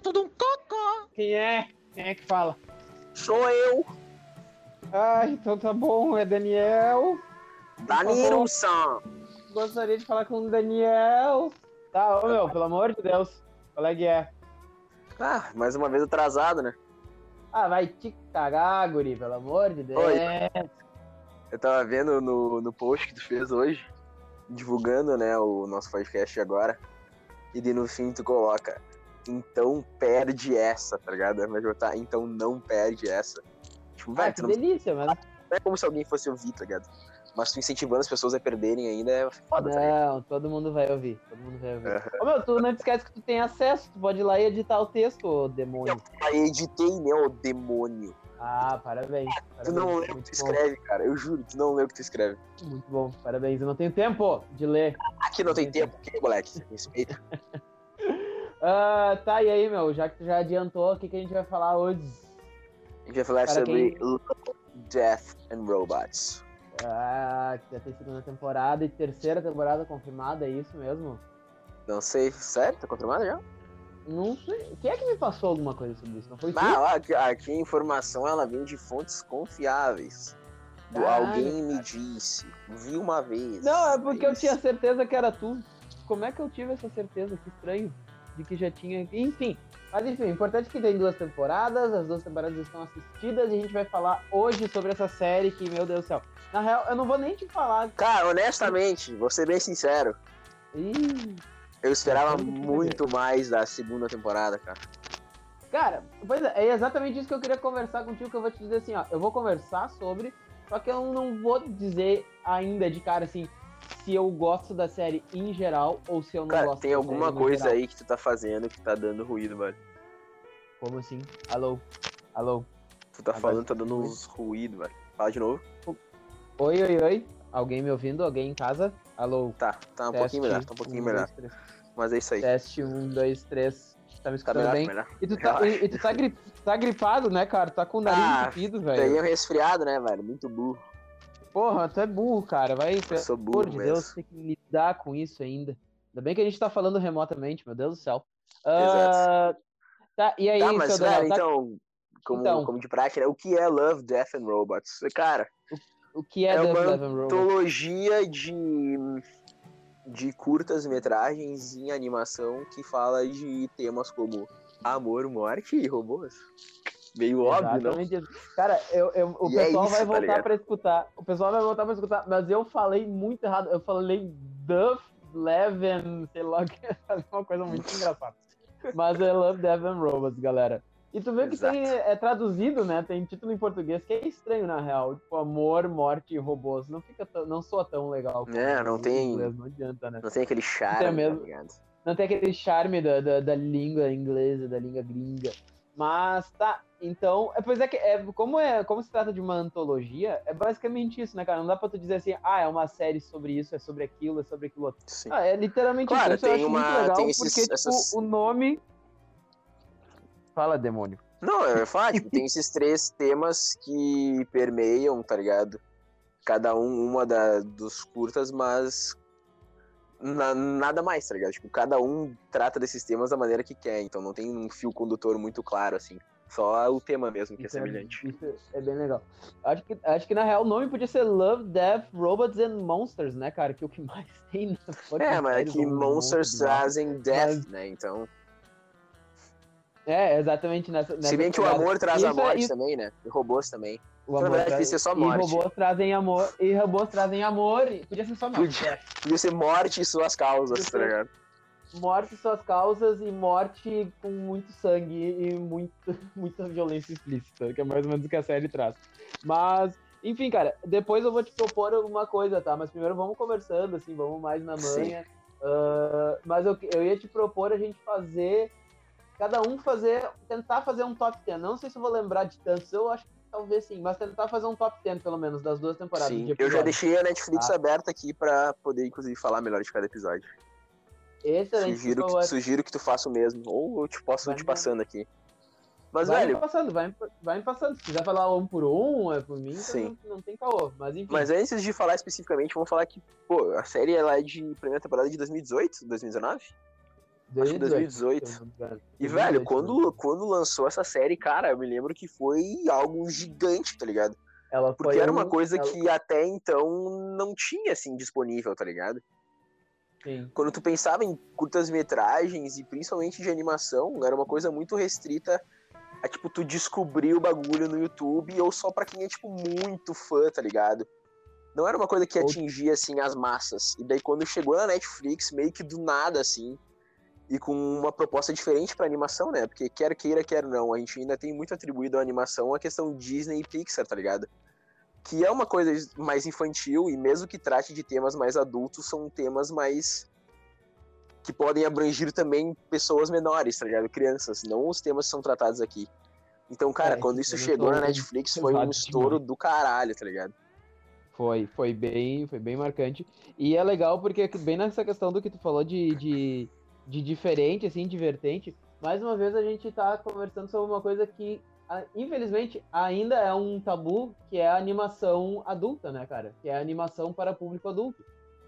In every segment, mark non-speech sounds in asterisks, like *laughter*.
Tô dando um cocô. Quem é? Quem é que fala? Sou eu, Ah, então tá bom, é Daniel. Danilo-san. Gostaria de falar com o Daniel. Tá, ô meu, pelo amor de Deus. Qual é que é? Ah, mais uma vez atrasado, né? Ah, vai te cagar, guri, pelo amor de Deus. Oi. Eu tava vendo no, no post que tu fez hoje, divulgando, né, o nosso podcast agora. E daí no fim tu coloca, então perde essa, tá ligado? Mas botar, então não perde essa. Tipo, Ah, vai, que tu não, delícia, mas não é como se alguém fosse ouvir, tá ligado? Mas tu incentivando as pessoas a perderem ainda é foda, tá? Não, todo mundo vai ouvir. Todo mundo vai ouvir. Ô meu, tu não esquece que tu tem acesso, tu pode ir lá e editar o texto, ô demônio. Aí editei, né, ô demônio. Ah, parabéns. Tu parabéns. não lê o que tu bom, escreve, cara. Eu juro, tu não lê o que tu escreve. Muito bom, parabéns. Eu não tenho tempo de ler. Aqui não tem tempo, que moleque? Respeita. *laughs* Ah, tá, e aí, meu, já que tu já adiantou, o que, que a gente vai falar hoje? A gente vai falar Para sobre quem- Death and Robots. Ah, que já tem segunda temporada e terceira temporada confirmada, é isso mesmo? Não sei, sério? Tá confirmado já? Não sei. Quem é que me passou alguma coisa sobre isso? Não foi tu? Ah, ó, aqui, aqui a informação ela vem de fontes confiáveis. Do Caralho, alguém me disse, vi uma vez. Não, é porque eu tinha certeza que era tu. Como é que eu tive essa certeza? Que estranho. De que já tinha. Enfim. Mas enfim, o importante é que tem duas temporadas, as duas temporadas estão assistidas e a gente vai falar hoje sobre essa série que, meu Deus do céu. Na real, eu não vou nem te falar. Cara, honestamente, vou ser bem sincero. Ih, Eu esperava muito mais da segunda temporada, cara. Cara, pois é, é exatamente isso que eu queria conversar contigo, que eu vou te dizer assim, ó. Eu vou conversar sobre, só que eu não vou dizer ainda de cara assim, se eu gosto da série em geral ou se eu não Cara, gosto tem da alguma coisa aí que tu tá fazendo que tá dando ruído, velho. Como assim? Alô? Alô? Tu tá Agora falando, tá dando uns ruído, velho. Fala de novo. Oi, oi, oi. Alguém me ouvindo? Alguém em casa? Alô? Tá, tá um pouquinho melhor, tá um pouquinho melhor. Dois. Mas é isso aí. Teste, um, dois, três. Tá me Tá escutando melhor, bem? melhor. E tu tá, e, e tu tá, gri- tá gripado, né, cara? Tá com o nariz Ah, entupido, Peguei velho. um resfriado, né, velho? Muito burro. Porra, tu é burro, cara. Vai, Eu sou burro amor de mesmo. Deus, tem que lidar com isso ainda. Ainda bem que a gente tá falando remotamente, meu Deus do céu. Exato. Ah, tá, e aí, Tá, mas, seu velho, tá- então, como, Então. como de prática, né, o que é Love, Death and Robots? Cara, o que é, é Death, uma Robots? antologia de, de curtas-metragens em animação que fala de temas como amor, morte e robôs. Meio óbvio, não? Exatamente isso. Cara, eu, eu- o E é pessoal isso, vai tá voltar ligado? pra escutar. O pessoal vai voltar pra escutar, mas eu falei muito errado. Eu falei Duff, Leven, sei lá, que *laughs* é uma coisa muito *laughs* engraçada. Mas é Love, Death and Robots, galera. E tu vê que Exato. tem, é traduzido, né? Tem título em português, que é estranho, na real. Tipo, amor, morte e robôs. Não fica tão, não soa tão legal. É, não tem- inglês, não adianta, né? Não tem aquele charme, Tem tá mesmo. ligado? não tem aquele charme da, da, da língua inglesa, da língua gringa. Mas tá, então, é, pois é que é, como, é, como se trata de uma antologia, é basicamente isso, né, cara? Não dá pra tu dizer assim, ah, é uma série sobre isso, é sobre aquilo, é sobre aquilo outro. Sim. Ah, é literalmente Claro, isso. Eu tem acho uma- muito legal, tem esses- porque, tipo, essas- o nome... Fala, demônio. Não, eu ia falar, tipo, tem esses três temas que permeiam, tá ligado? Cada um, uma da, dos curtas, mas na- nada mais, tá ligado? Tipo, cada um trata desses temas da maneira que quer, então não tem um fio condutor muito claro, assim. Só o tema mesmo que é Isso semelhante. Isso é bem legal. Acho que, acho que, na real, o nome podia ser Love, Death, Robots and Monsters, né, cara? Que é o que mais *laughs* tem É, mas é que Monsters lá. trazem death, Mas- né? Então. É, exatamente nessa. Se nessa bem que o amor traz a Isso é- morte isso- também, né? E robôs também. O Na amor verdade, traz- ser só E morte. robôs trazem amor. E robôs trazem amor. e- Podia ser só morte. Podia. Podia ser morte e suas causas, tá ligado? Morte suas causas e morte com muito sangue e muito, *laughs* muita violência explícita, que é mais ou menos o que a série traz. Mas, enfim, cara, depois eu vou te propor alguma coisa, tá? Mas primeiro vamos conversando, assim, vamos mais na Sim. manha. Ah, mas eu, eu ia te propor a gente fazer. Cada um fazer. Tentar fazer um top 10. Não sei se eu vou lembrar de tantos, eu acho que talvez sim, mas tentar fazer um top 10, pelo menos, das duas temporadas. Sim, eu já deixei a Netflix Ah. aberta aqui pra poder, inclusive, falar melhor de cada episódio. Excelente. Sugiro que, sugiro que tu faça o mesmo. Ou eu te posso Vai te me- passando aqui. Mas, vai velho, me passando, vai, vai me passando. Se quiser falar um por um, é por mim, então Sim. Não, não tem caô. Mas enfim. mas antes de falar especificamente, vamos falar que, pô, a série ela é de primeira temporada de 2018, 2019? Acho que 2018. E, velho, quando, quando lançou essa série, cara, eu me lembro que foi algo gigante, tá ligado? Ela Porque era uma um- coisa ela- que até então não tinha, assim, disponível, tá ligado? Sim. Quando tu pensava em curtas-metragens e principalmente de animação, era uma coisa muito restrita a, tipo, tu descobrir o bagulho no YouTube ou só pra quem é, tipo, muito fã, tá ligado? Não era uma coisa que atingia, assim, as massas. E daí quando chegou na Netflix, meio que do nada, assim, e com uma proposta diferente pra animação, né? Porque quer queira, quer não, a gente ainda tem muito atribuído à animação a questão Disney e Pixar, tá ligado? Que é uma coisa mais infantil e mesmo que trate de temas mais adultos, são temas mais que podem abranger também pessoas menores, tá ligado? Crianças, não os temas que são tratados aqui. Então, cara, É, quando isso chegou na Netflix, foi um estouro do caralho, tá ligado? Foi, foi bem, foi bem marcante. E é legal porque bem nessa questão do que tu falou de, de, de diferente, assim, divertente, mais uma vez a gente tá conversando sobre uma coisa que, infelizmente, ainda é um tabu, que é a animação adulta, né, cara? Que é a animação para público adulto.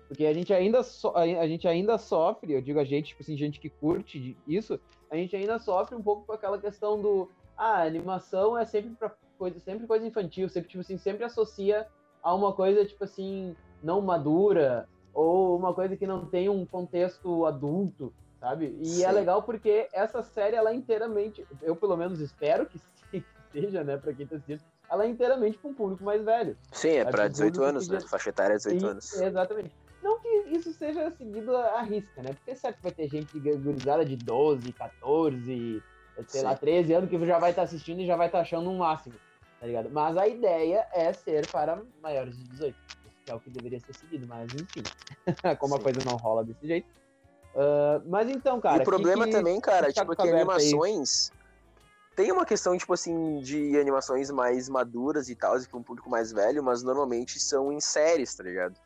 Porque a gente ainda, so, a gente ainda sofre, eu digo a gente, tipo assim, gente que curte isso, a gente ainda sofre um pouco com aquela questão do, ah, a animação é sempre pra coisa, sempre coisa infantil, sempre, tipo assim, sempre associa a uma coisa, tipo assim, não madura, ou uma coisa que não tem um contexto adulto, sabe? E é Sim. legal porque essa série, ela é inteiramente, eu pelo menos espero que seja, né, pra quem tá assistindo, ela é inteiramente pra um público mais velho. Sim, é o 18 público anos, né? Faixa etária é 18 E- anos. Exatamente. Não que isso seja seguido à risca, né? Porque é certo que vai ter gente gurizada de 12, 14, sei lá, Sim. 13 anos que já vai estar assistindo e já vai estar achando um máximo, tá ligado? Mas a ideia é ser para maiores de 18, que é o que deveria ser seguido, mas enfim, *laughs* como a Sim. coisa não rola desse jeito. Ah, mas então, cara. e o problema que, também, cara, que tá tipo, que a aberta aí? Tem uma questão, tipo assim, de animações mais maduras e tal, e pra um público mais velho, mas normalmente são em séries, tá ligado?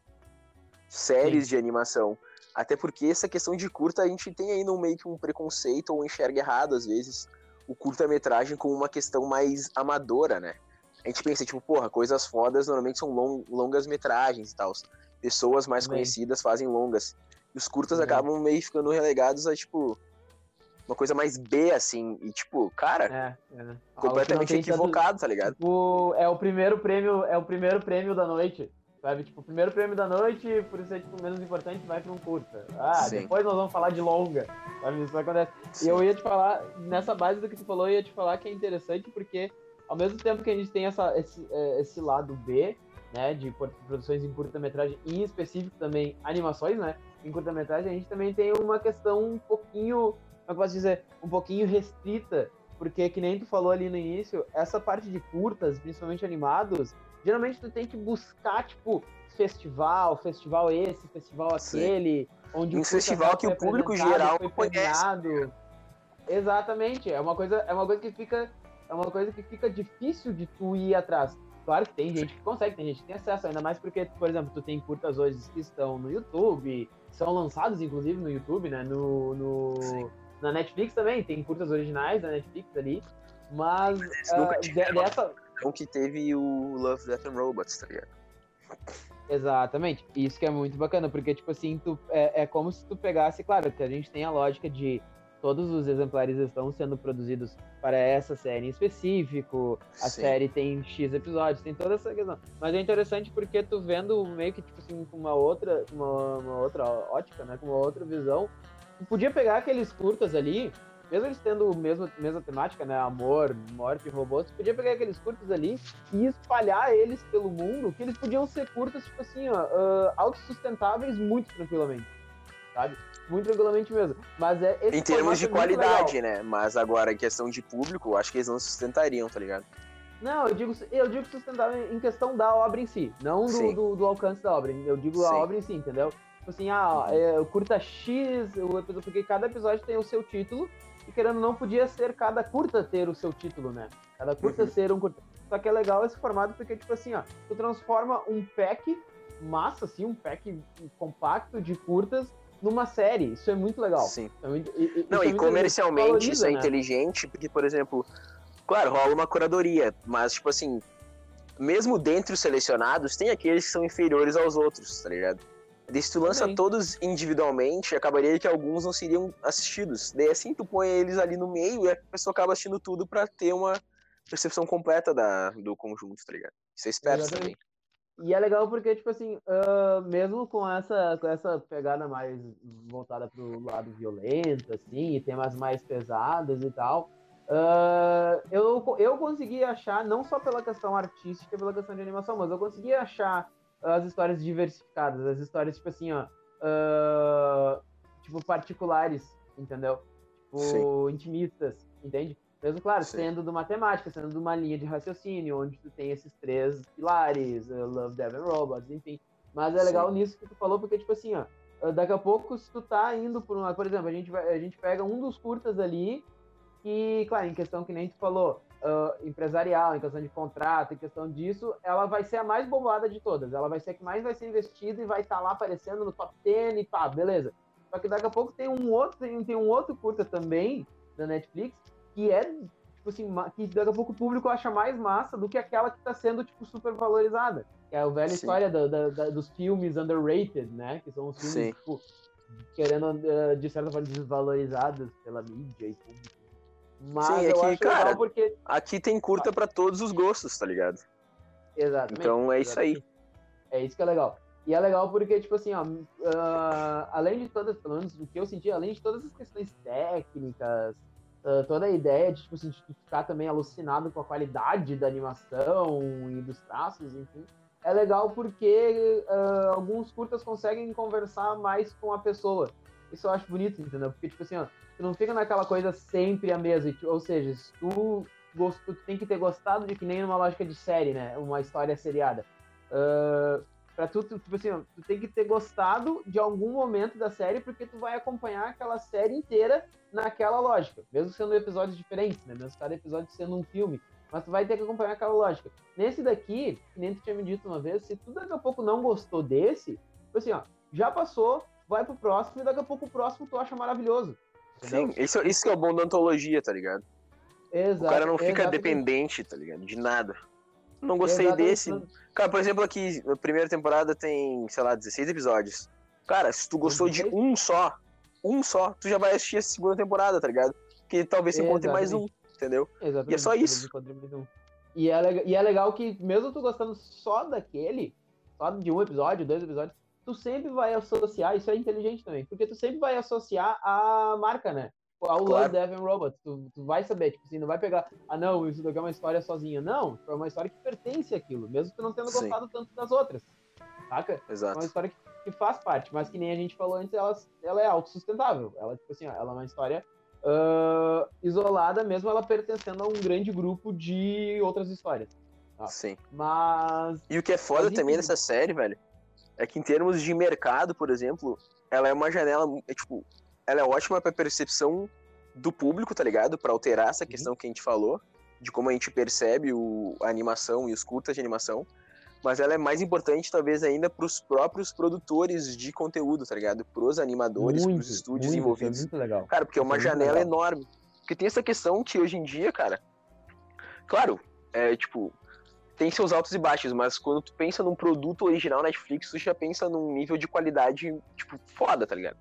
Séries Sim. de animação. Até porque essa questão de curta, a gente tem aí no meio que um preconceito ou enxerga errado, às vezes, o curta-metragem como uma questão mais amadora, né? A gente pensa, tipo, porra, coisas fodas normalmente são long, longas metragens e tal. Pessoas mais Também. conhecidas fazem longas. E os curtas Também. acabam meio ficando relegados a, tipo, uma coisa mais B, assim. E, tipo, cara, É, é, completamente equivocado, tá ligado? Tipo, é o primeiro prêmio, é o primeiro prêmio da noite. Sabe? Tipo, o primeiro prêmio da noite, por ser tipo, menos importante, vai pra um curta. Ah, Sim. depois nós vamos falar de longa. Sabe? Isso acontece. E eu ia te falar, nessa base do que tu falou, eu ia te falar que é interessante porque, ao mesmo tempo que a gente tem essa, esse, é, esse lado B, né, de produções em curta-metragem, e em específico também animações, né, em curta-metragem, a gente também tem uma questão um pouquinho, como é que eu posso dizer, um pouquinho restrita, porque, que nem tu falou ali no início, essa parte de curtas, principalmente animados, geralmente tu tem que buscar, tipo, festival, festival esse, festival Sim. aquele, onde Um festival que o público geral foi conhece. premiado. Exatamente, é uma coisa, é uma coisa que fica, é uma coisa que fica difícil de tu ir atrás. Claro que tem gente que consegue, tem gente que tem acesso, ainda mais porque, por exemplo, tu tem curtas hoje que estão no YouTube, são lançados inclusive no YouTube, né? No, no- Sim. Na Netflix também, tem curtas originais da Netflix ali, mas de- tiveram. dessa, Então que teve o Love, Death and Robots, tá ligado? Exatamente. Isso que é muito bacana, porque, tipo assim, tu, é, é como se tu pegasse, claro, que a gente tem a lógica de todos os exemplares estão sendo produzidos para essa série em específico, a Sim. série tem X episódios, tem toda essa questão. Mas é interessante porque tu vendo meio que, tipo assim, com uma outra, uma, uma outra ótica, né, com uma outra visão, tu podia pegar aqueles curtas ali, mesmo eles tendo a mesma, mesma temática, né, amor, morte, robôs, tu podia pegar aqueles curtas ali e espalhar eles pelo mundo, que eles podiam ser curtas, tipo assim, ó, ah, autossustentáveis muito tranquilamente, sabe? Muito tranquilamente mesmo. Mas é Em termos de qualidade, né? Mas agora, em questão de público, acho que eles não sustentariam, tá ligado? Não, eu digo, eu digo sustentável em questão da obra em si, não do, do, do alcance da obra. Eu digo a Sim. obra em si, entendeu? Tipo assim, ah, é, curta X, o episódio, porque cada episódio tem o seu título, e querendo ou não, podia ser cada curta ter o seu título, né? Cada curta Uhum. ser um curta. Só que é legal esse formato porque, tipo assim, ó, tu transforma um pack massa, assim, um pack compacto de curtas numa série. Isso é muito legal. Sim. É muito- e- Não, é e muito- comercialmente valoriza, isso é né? inteligente, porque, por exemplo, claro, rola uma curadoria, mas, tipo assim, mesmo dentre os selecionados, tem aqueles que são inferiores aos outros, tá ligado? Daí se tu lança Também. todos individualmente, acabaria que alguns não seriam assistidos. Daí assim tu põe eles ali no meio e a pessoa acaba assistindo tudo pra ter uma percepção completa da, do conjunto, tá ligado? Isso é esperto também. E é legal porque, tipo assim, ah, mesmo com essa, com essa pegada mais voltada pro lado violento, assim, e temas mais pesados e tal, ah, eu, eu consegui achar, não só pela questão artística, pela questão de animação, mas eu consegui achar as histórias diversificadas, as histórias, tipo assim, ó, ah, tipo, particulares, entendeu? Tipo, Sim. intimistas, entende? Mesmo, claro, Sim. sendo de uma temática, sendo de uma linha de raciocínio, onde tu tem esses três pilares, uh, Love, Death and Robots, enfim. Mas é legal Sim. nisso que tu falou, porque, tipo assim, ó, uh, daqui a pouco, se tu tá indo por uma... Por exemplo, a gente, vai, a gente pega um dos curtas ali, que, claro, em questão que nem tu falou, uh, empresarial, em questão de contrato, em questão disso, ela vai ser a mais bombada de todas. Ela vai ser a que mais vai ser investida e vai estar lá aparecendo no top 10 e pá, beleza. Só que daqui a pouco tem um outro, tem, tem um outro curta também, da Netflix, que é, tipo assim, que daqui a pouco o público acha mais massa do que aquela que tá sendo, tipo, super valorizada. Que é a velha Sim. história da- da- da- dos filmes underrated, né? Que são os filmes, Sim. tipo, querendo, de certa forma, desvalorizados pela mídia e público. Mas Sim, é que, cara, legal porque... Aqui tem curta pra todos os gostos, tá ligado? Exatamente. Então é isso aí. É isso que é legal. E é legal porque, tipo assim, ó, ah, além de todas, pelo menos o que eu senti, além de todas as questões técnicas, ah, toda a ideia de, tipo assim, de ficar também alucinado com a qualidade da animação e dos traços, enfim, é legal porque ah, alguns curtas conseguem conversar mais com a pessoa. Isso eu acho bonito, entendeu? Porque, tipo assim, ó, tu não fica naquela coisa sempre a mesma. tu- Ou seja, se tu, gost- tu tem que ter gostado de que nem numa lógica de série, né? Uma história seriada. Ah, pra tu, tu, tipo assim, ó, tu tem que ter gostado de algum momento da série, porque tu vai acompanhar aquela série inteira naquela lógica. Mesmo sendo episódios diferentes, né? Mesmo cada episódio sendo um filme. Mas tu vai ter que acompanhar aquela lógica. Nesse daqui, que nem tu tinha me dito uma vez, se tu daqui a pouco não gostou desse, tipo assim, ó, já passou, vai pro próximo e daqui a pouco o próximo tu acha maravilhoso. Sim, isso, isso que é o bom da antologia, tá ligado? Exato, O cara não fica exatamente. dependente, tá ligado? De nada. Não gostei Exatamente. desse. Cara, por exemplo, aqui, na primeira temporada tem, sei lá, 16 episódios. Cara, se tu gostou de 16? um só, um só, tu já vai assistir a segunda temporada, tá ligado? Que talvez você encontre mais um, entendeu? Exatamente. E é só isso. E é, e é legal que, mesmo tu gostando só daquele, só de um episódio, dois episódios, tu sempre vai associar, isso é inteligente também, porque tu sempre vai associar a marca, né? Ao Claro. Love, Death and Robots. Tu, tu vai saber, tipo assim, não vai pegar, ah não, isso daqui é uma história sozinha. Não, é uma história que pertence àquilo, mesmo tu não tendo Sim. gostado tanto das outras. Saca? É uma Exato. história que, que faz parte, mas que nem a gente falou antes, ela, ela é autossustentável. Ela, tipo assim, ó, ela é uma história ah, isolada, mesmo ela pertencendo a um grande grupo de outras histórias. Sim. Mas. E o que é foda Mas, também enfim. dessa série, velho, é que em termos de mercado, por exemplo, ela é uma janela, é, tipo, ela é ótima pra percepção do público, tá ligado? Pra alterar essa Uhum. questão que a gente falou, de como a gente percebe o, a animação e os curtas de animação. Mas ela é mais importante, talvez, ainda pros próprios produtores de conteúdo, tá ligado? Pros animadores, muito, pros estúdios muito, envolvidos. É muito legal. Cara, porque é uma é janela legal. enorme. Porque tem essa questão que hoje em dia, cara. Claro, é tipo. Tem seus altos e baixos, mas quando tu pensa num produto original Netflix, tu já pensa num nível de qualidade, tipo, foda, tá ligado?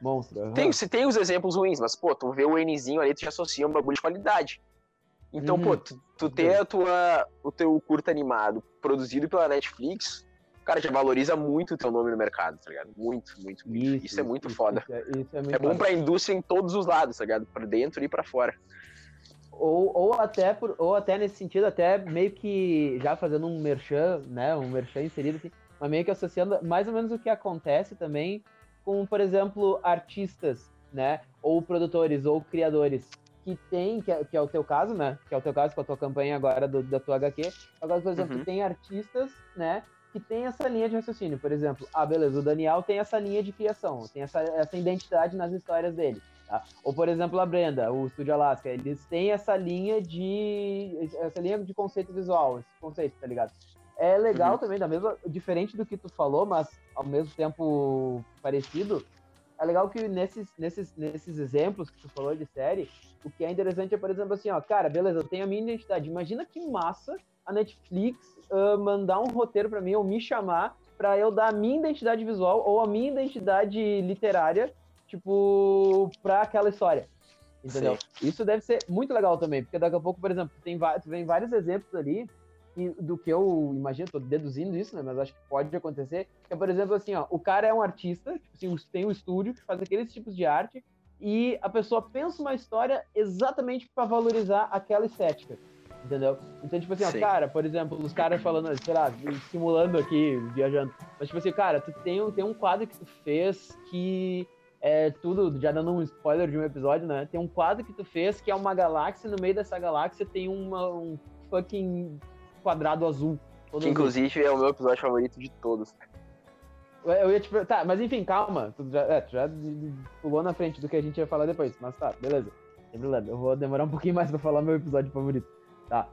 Monstro. aham. Tem, você tem os exemplos ruins, mas, pô, tu vê o Nzinho ali, tu já associa um bagulho de qualidade. Então, Uhum. pô, tu, tu ter a tua, o teu curta animado produzido pela Netflix, cara, já valoriza muito o teu nome no mercado, tá ligado? Muito, muito, muito. Isso, é muito foda. Isso é, isso é muito É bom foda. pra indústria em todos os lados, tá ligado? Pra dentro e pra fora. Ou, ou, até por, ou até nesse sentido, até meio que já fazendo um merchan, né? Um merchan inserido assim, mas meio que associando mais ou menos o que acontece também com, por exemplo, artistas, né? Ou produtores, ou criadores, que tem, que é, que é o teu caso, né? Que é o teu caso com a tua campanha agora do, da tua HQ. Agora, por exemplo, Uhum. tem artistas, né? Que tem essa linha de raciocínio. Por exemplo, ah, beleza, o Daniel tem essa linha de criação, tem essa, essa identidade nas histórias dele. Tá? Ou, por exemplo, a Brenda, o Estúdio Alaska, eles têm essa linha de. essa linha de conceito visual, esse conceito, tá ligado? É legal Uhum. também, da mesma, diferente do que tu falou, mas ao mesmo tempo parecido. É legal que nesses, nesses, nesses exemplos que tu falou de série, o que é interessante é, por exemplo, assim, ó, cara, beleza, eu tenho a minha identidade. Imagina que massa a Netflix ah, mandar um roteiro pra mim ou me chamar para eu dar a minha identidade visual ou a minha identidade literária, tipo, para aquela história. Entendeu? Sim. Isso deve ser muito legal também, porque daqui a pouco, por exemplo, tem, vem vários exemplos ali e do que eu imagino, tô deduzindo isso, né? Mas acho que pode acontecer. Que é, por exemplo, assim, ó, o cara é um artista, tipo assim, tem um estúdio que faz aqueles tipos de arte, e a pessoa pensa uma história exatamente para valorizar aquela estética. Entendeu? Então, tipo assim, ó, cara, por exemplo, os caras falando, sei lá, simulando aqui, viajando. Mas, tipo assim, cara, tu tem, tem um quadro que tu fez que é tudo, já dando um spoiler de um episódio, né? Tem um quadro que tu fez que é uma galáxia, no meio dessa galáxia tem uma, um fucking quadrado azul. Que, inclusive, é o meu episódio favorito de todos. Eu ia te Tá, mas enfim, calma. Tu já, é, tu já pulou na frente do que a gente ia falar depois. Mas tá, beleza. Sem problema. Eu vou demorar um pouquinho mais pra falar meu episódio favorito. Tá.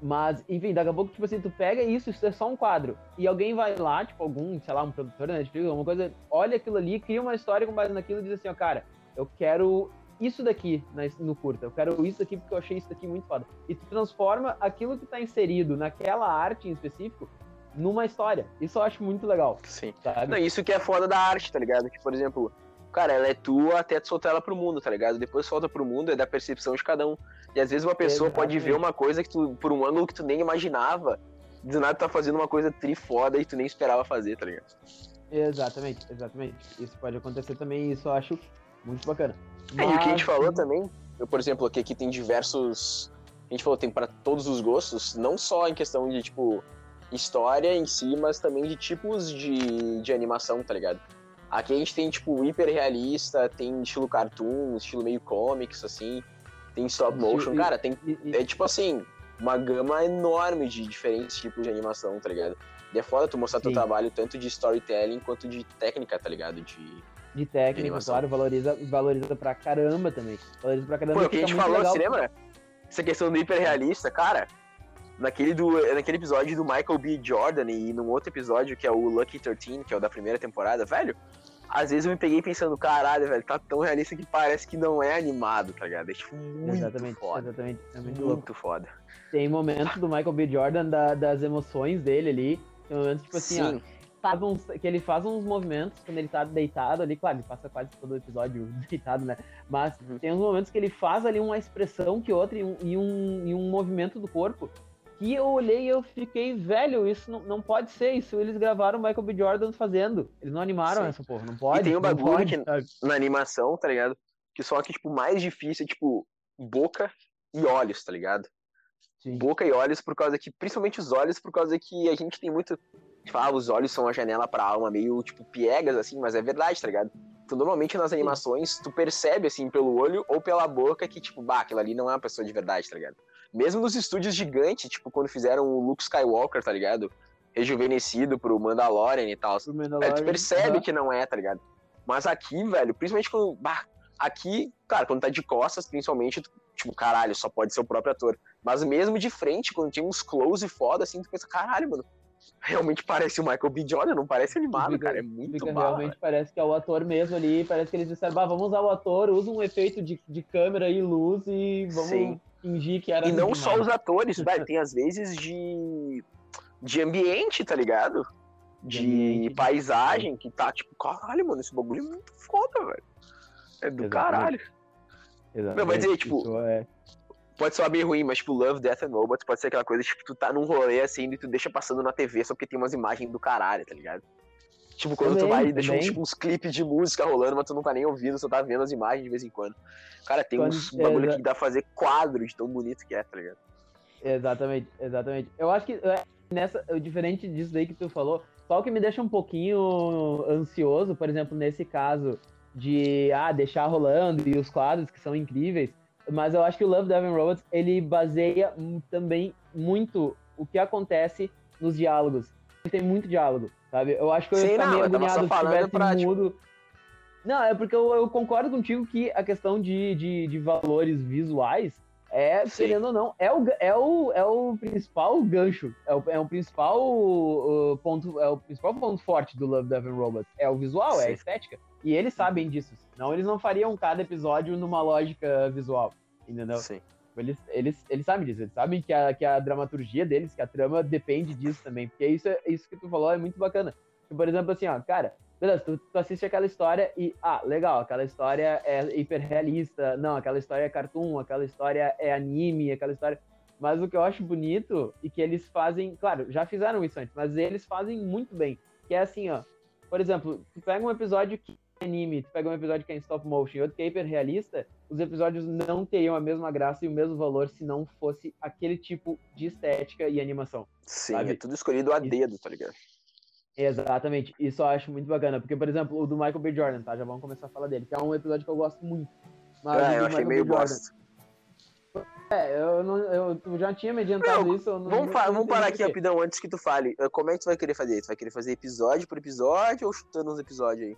Mas, enfim, daqui a pouco, tipo assim, tu pega isso, isso é só um quadro. E alguém vai lá, tipo, algum, sei lá, um produtor da Netflix, alguma coisa, olha aquilo ali, cria uma história com base naquilo e diz assim, ó, cara, eu quero isso daqui no curta, eu quero isso daqui porque eu achei isso daqui muito foda. E tu transforma aquilo que tá inserido naquela arte em específico numa história. Isso eu acho muito legal. Sim. Sabe? Não, isso que é foda da arte, tá ligado? Que, por exemplo, cara, ela é tua até tu soltar ela pro mundo, tá ligado? Depois solta pro mundo, é da percepção de cada um. E às vezes uma pessoa Exatamente. pode ver uma coisa que tu, por um ângulo que tu nem imaginava, do nada tá fazendo uma coisa tri foda e tu nem esperava fazer, tá ligado? Exatamente, exatamente. Isso pode acontecer também isso eu acho muito bacana. Mas... É, e o que a gente falou também, eu, por exemplo, aqui, aqui tem diversos. A gente falou, tem para todos os gostos, não só em questão de, tipo, história em si, mas também de tipos de, de animação, tá ligado? Aqui a gente tem, tipo, hiper realista, tem estilo cartoon, estilo meio comics, assim, tem stop motion. Cara, tem. É tipo assim, uma gama enorme de diferentes tipos de animação, tá ligado? E é foda tu mostrar Sim. teu trabalho tanto de storytelling quanto de técnica, tá ligado? De, de técnica, de claro, valoriza, valoriza pra caramba também. Valoriza pra caramba. Pô, o que a gente falou, legal. você lembra? Essa questão do hiperrealista, cara, naquele, do, naquele episódio do Michael B. Jordan e num outro episódio que é o Lucky 13, que é o da primeira temporada, velho, às vezes eu me peguei pensando, caralho, velho, tá tão realista que parece que não é animado, tá ligado? É tipo muito exatamente, foda. Exatamente, é muito, muito foda. Tem momentos do Michael B. Jordan da, das emoções dele ali, tem momentos tipo assim, Sim. ó, uns, que ele faz uns movimentos quando ele tá deitado ali, claro, ele passa quase todo o episódio *laughs* deitado, né? Mas uhum. tem uns momentos que ele faz ali uma expressão que outra e um, e um, e um movimento do corpo que eu olhei e eu fiquei, velho, isso não, não pode ser, isso eles gravaram o Michael B. Jordan fazendo. Eles não animaram Sim. essa porra, não pode. E tem um bagulho pode, que, na animação, tá ligado? Que só que, tipo, mais difícil é, tipo, boca e olhos, tá ligado? Sim. Boca e olhos por causa que, principalmente os olhos, por causa que a gente tem muito Tipo, ah, os olhos são a janela pra alma, meio, tipo, piegas, assim, mas é verdade, tá ligado? Então, normalmente nas animações, tu percebe, assim, pelo olho ou pela boca que, tipo, bah, aquilo ali não é uma pessoa de verdade, tá ligado? Mesmo nos estúdios gigantes, tipo, quando fizeram o Luke Skywalker, tá ligado? Rejuvenescido pro Mandalorian e tal. Mandalorian, tu percebe uhum. que não é, tá ligado? Mas aqui, velho, principalmente quando. Bah, aqui, cara, quando tá de costas, principalmente, tipo, caralho, só pode ser o próprio ator. Mas mesmo de frente, quando tinha uns close foda, assim, tu pensa, caralho, mano, realmente parece o Michael B. Jordan, não parece animado, fica, cara. É muito fica, Realmente parece que é o ator mesmo ali. Parece que eles disseram, bah, vamos usar o ator, usa um efeito de, de câmera e luz e vamos Sim. Fingir que era. E não só os atores, *laughs* velho, tem às vezes de. de ambiente, tá ligado? De, de paisagem, que tá tipo, caralho, mano, esse bagulho é muito foda, velho. É do Exatamente. caralho. Exatamente. Não, mas aí, tipo, é pode ser bem ruim, mas tipo, Love, Death and Robots pode ser aquela coisa, tipo, tu tá num rolê assim e tu deixa passando na TV só porque tem umas imagens do caralho, tá ligado? Tipo, quando também, tu vai e deixa uns, tipo, uns clipes de música rolando, mas tu não tá nem ouvindo, só tá vendo as imagens de vez em quando. Cara, tem quando, uns bagulho que dá pra fazer quadro de tão bonito que é, tá ligado? Exatamente, exatamente. Eu acho que é, nessa, diferente disso daí que tu falou, só o que me deixa um pouquinho ansioso, por exemplo, nesse caso de ah, deixar rolando e os quadros que são incríveis, mas eu acho que o Love, and Robots, ele baseia também muito o que acontece nos diálogos. Ele tem muito diálogo, sabe? Eu acho que eu ia ficar meio agoniado se tivesse pra, mudo. Tipo... Não, é porque eu, eu, concordo contigo que a questão de, de, de valores visuais é, Sim. querendo ou não, é o, é o, é o principal gancho, é o, é o principal uh, ponto, é o principal ponto forte do Love, Death and Robots. É o visual, Sim. é a estética. E eles sabem disso. Senão eles não fariam cada episódio numa lógica visual, entendeu? Sim. Eles, eles, eles sabem disso, eles sabem que a, que a dramaturgia deles, que a trama depende disso também. Porque isso, é, isso que tu falou é muito bacana. Por exemplo, assim, ó, cara, beleza, tu, tu assiste aquela história e, ah, legal, aquela história é hiperrealista, não, aquela história é cartoon, aquela história é anime, aquela história. Mas o que eu acho bonito e que eles fazem, claro, já fizeram isso antes, mas eles fazem muito bem. Que é assim, ó. Por exemplo, tu pega um episódio que é anime, tu pega um episódio que é em stop motion e outro que é hiperrealista, os episódios não teriam a mesma graça e o mesmo valor se não fosse aquele tipo de estética e animação. Sim, sabe? é tudo escolhido a dedo, tá ligado? Exatamente, isso eu acho muito bacana, porque, por exemplo, o do Michael B. Jordan, tá? Já vamos começar a falar dele, que é um episódio que eu gosto muito. Mas é, eu achei Michael meio bosta. É, eu, não, eu já tinha me adiantado Meu, isso. Não, vamos, não, vamos parar aqui rapidão antes que tu fale. Como é que tu vai querer fazer? Tu vai querer fazer episódio por episódio ou chutando uns episódios aí?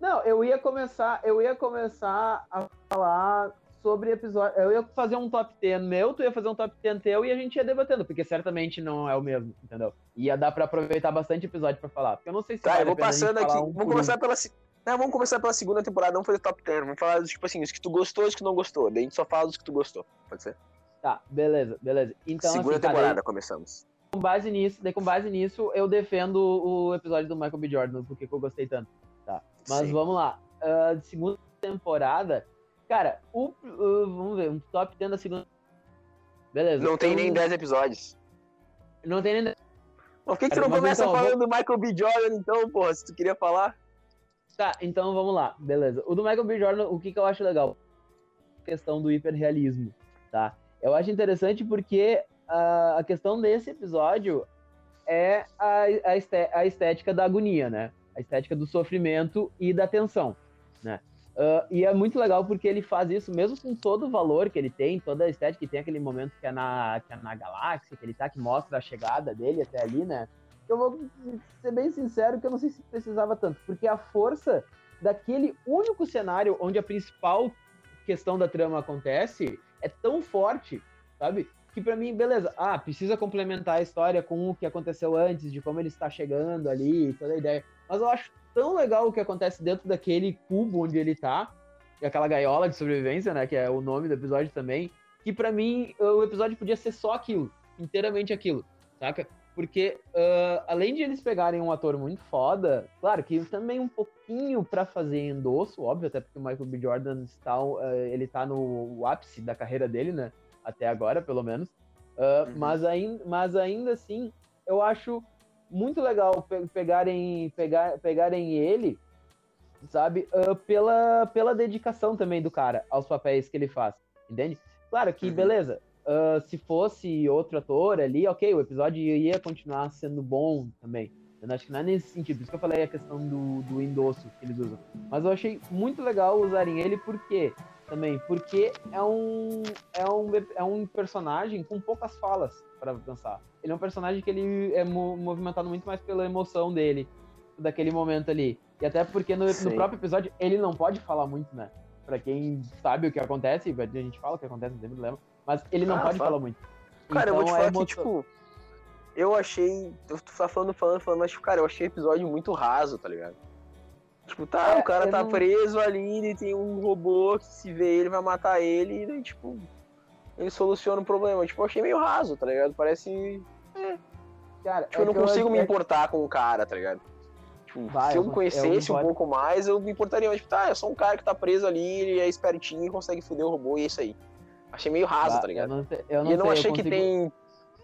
Não, eu ia começar, eu ia começar a falar sobre episódio. Eu ia fazer um top 10 meu, tu ia fazer um top 10 teu e a gente ia debatendo, porque certamente não é o mesmo, entendeu? Ia dar pra aproveitar bastante episódio pra falar. Porque eu não sei se. Tá, vale eu vou passando aqui. Um vamos começar pela. Não, vamos começar pela segunda temporada, vamos fazer top 10. Vamos falar, tipo assim, os que tu gostou e os que não gostou. Daí a gente só fala dos que tu gostou. Pode ser? Tá, beleza, beleza. Então, segunda assim, temporada, daí, começamos. Com base nisso, daí com base nisso, eu defendo o episódio do Michael B. Jordan, porque eu gostei tanto. Tá. Mas Sim. vamos lá. Uh, segunda temporada, Cara, o, uh, vamos ver, um top 10 da segunda. Beleza. Não tem nem 10 episódios. Não tem nem 10. Por que, que tu não começa então, falando vou... do Michael B. Jordan, então, porra, se tu queria falar? Tá, então vamos lá, beleza. O do Michael B. Jordan, o que, que eu acho legal? A questão do hiperrealismo, tá? Eu acho interessante porque uh, a questão desse episódio é a, a estética da agonia, né? A estética do sofrimento e da tensão, né? Uh, e é muito legal porque ele faz isso, mesmo com todo o valor que ele tem, toda a estética que tem aquele momento que é na, que é na galáxia, que ele tá, que mostra a chegada dele até ali, né? Eu vou ser bem sincero que eu não sei se precisava tanto, porque a força daquele único cenário onde a principal questão da trama acontece é tão forte, sabe? Que para mim, beleza, ah, precisa complementar a história com o que aconteceu antes, de como ele está chegando ali, toda a ideia. Mas eu acho tão legal o que acontece dentro daquele cubo onde ele tá, e aquela gaiola de sobrevivência, né, que é o nome do episódio também, que para mim o episódio podia ser só aquilo, inteiramente aquilo, saca? Porque uh, além de eles pegarem um ator muito foda, claro que também um pouquinho para fazer endosso, óbvio, até porque o Michael B. Jordan está, uh, ele tá no ápice da carreira dele, né? Até agora, pelo menos. Uh, uhum. mas, ainda, mas ainda assim, eu acho muito legal pegarem, pegar, pegarem ele, sabe, pela, pela dedicação também do cara aos papéis que ele faz, entende? Claro que, uhum. beleza, uh, se fosse outro ator ali, ok, o episódio ia continuar sendo bom também. Eu acho que não é nesse sentido, por isso que eu falei a questão do, do endosso que eles usam. Mas eu achei muito legal usarem ele, porque também, porque é um, é um, é um personagem com poucas falas para pensar. Ele é um personagem que ele é movimentado muito mais pela emoção dele, daquele momento ali. E até porque no, no próprio episódio ele não pode falar muito, né? Pra quem sabe o que acontece, a gente fala o que acontece, não tem problema. Mas ele não ah, pode fala. falar muito. Cara, então, eu vou te então, é falar é que, tipo, eu achei. Eu tô falando, falando, falando, mas, tipo, cara, eu achei o episódio muito raso, tá ligado? Tipo, tá, é, o cara tá não... preso ali e tem um robô que se vê ele vai matar ele e daí, tipo, ele soluciona o problema. Tipo, eu achei meio raso, tá ligado? Parece. É. Cara, tipo, é eu não consigo eu... me é importar com o cara, tá ligado? Tipo, vai, se eu conhecesse eu um pouco mais, eu me importaria. Mas, tipo, tá, é só um cara que tá preso ali, ele é espertinho e consegue foder o robô e é isso aí. Achei meio raso, tá ligado? Eu não, sei, eu não e eu não sei, achei consigo... que tem.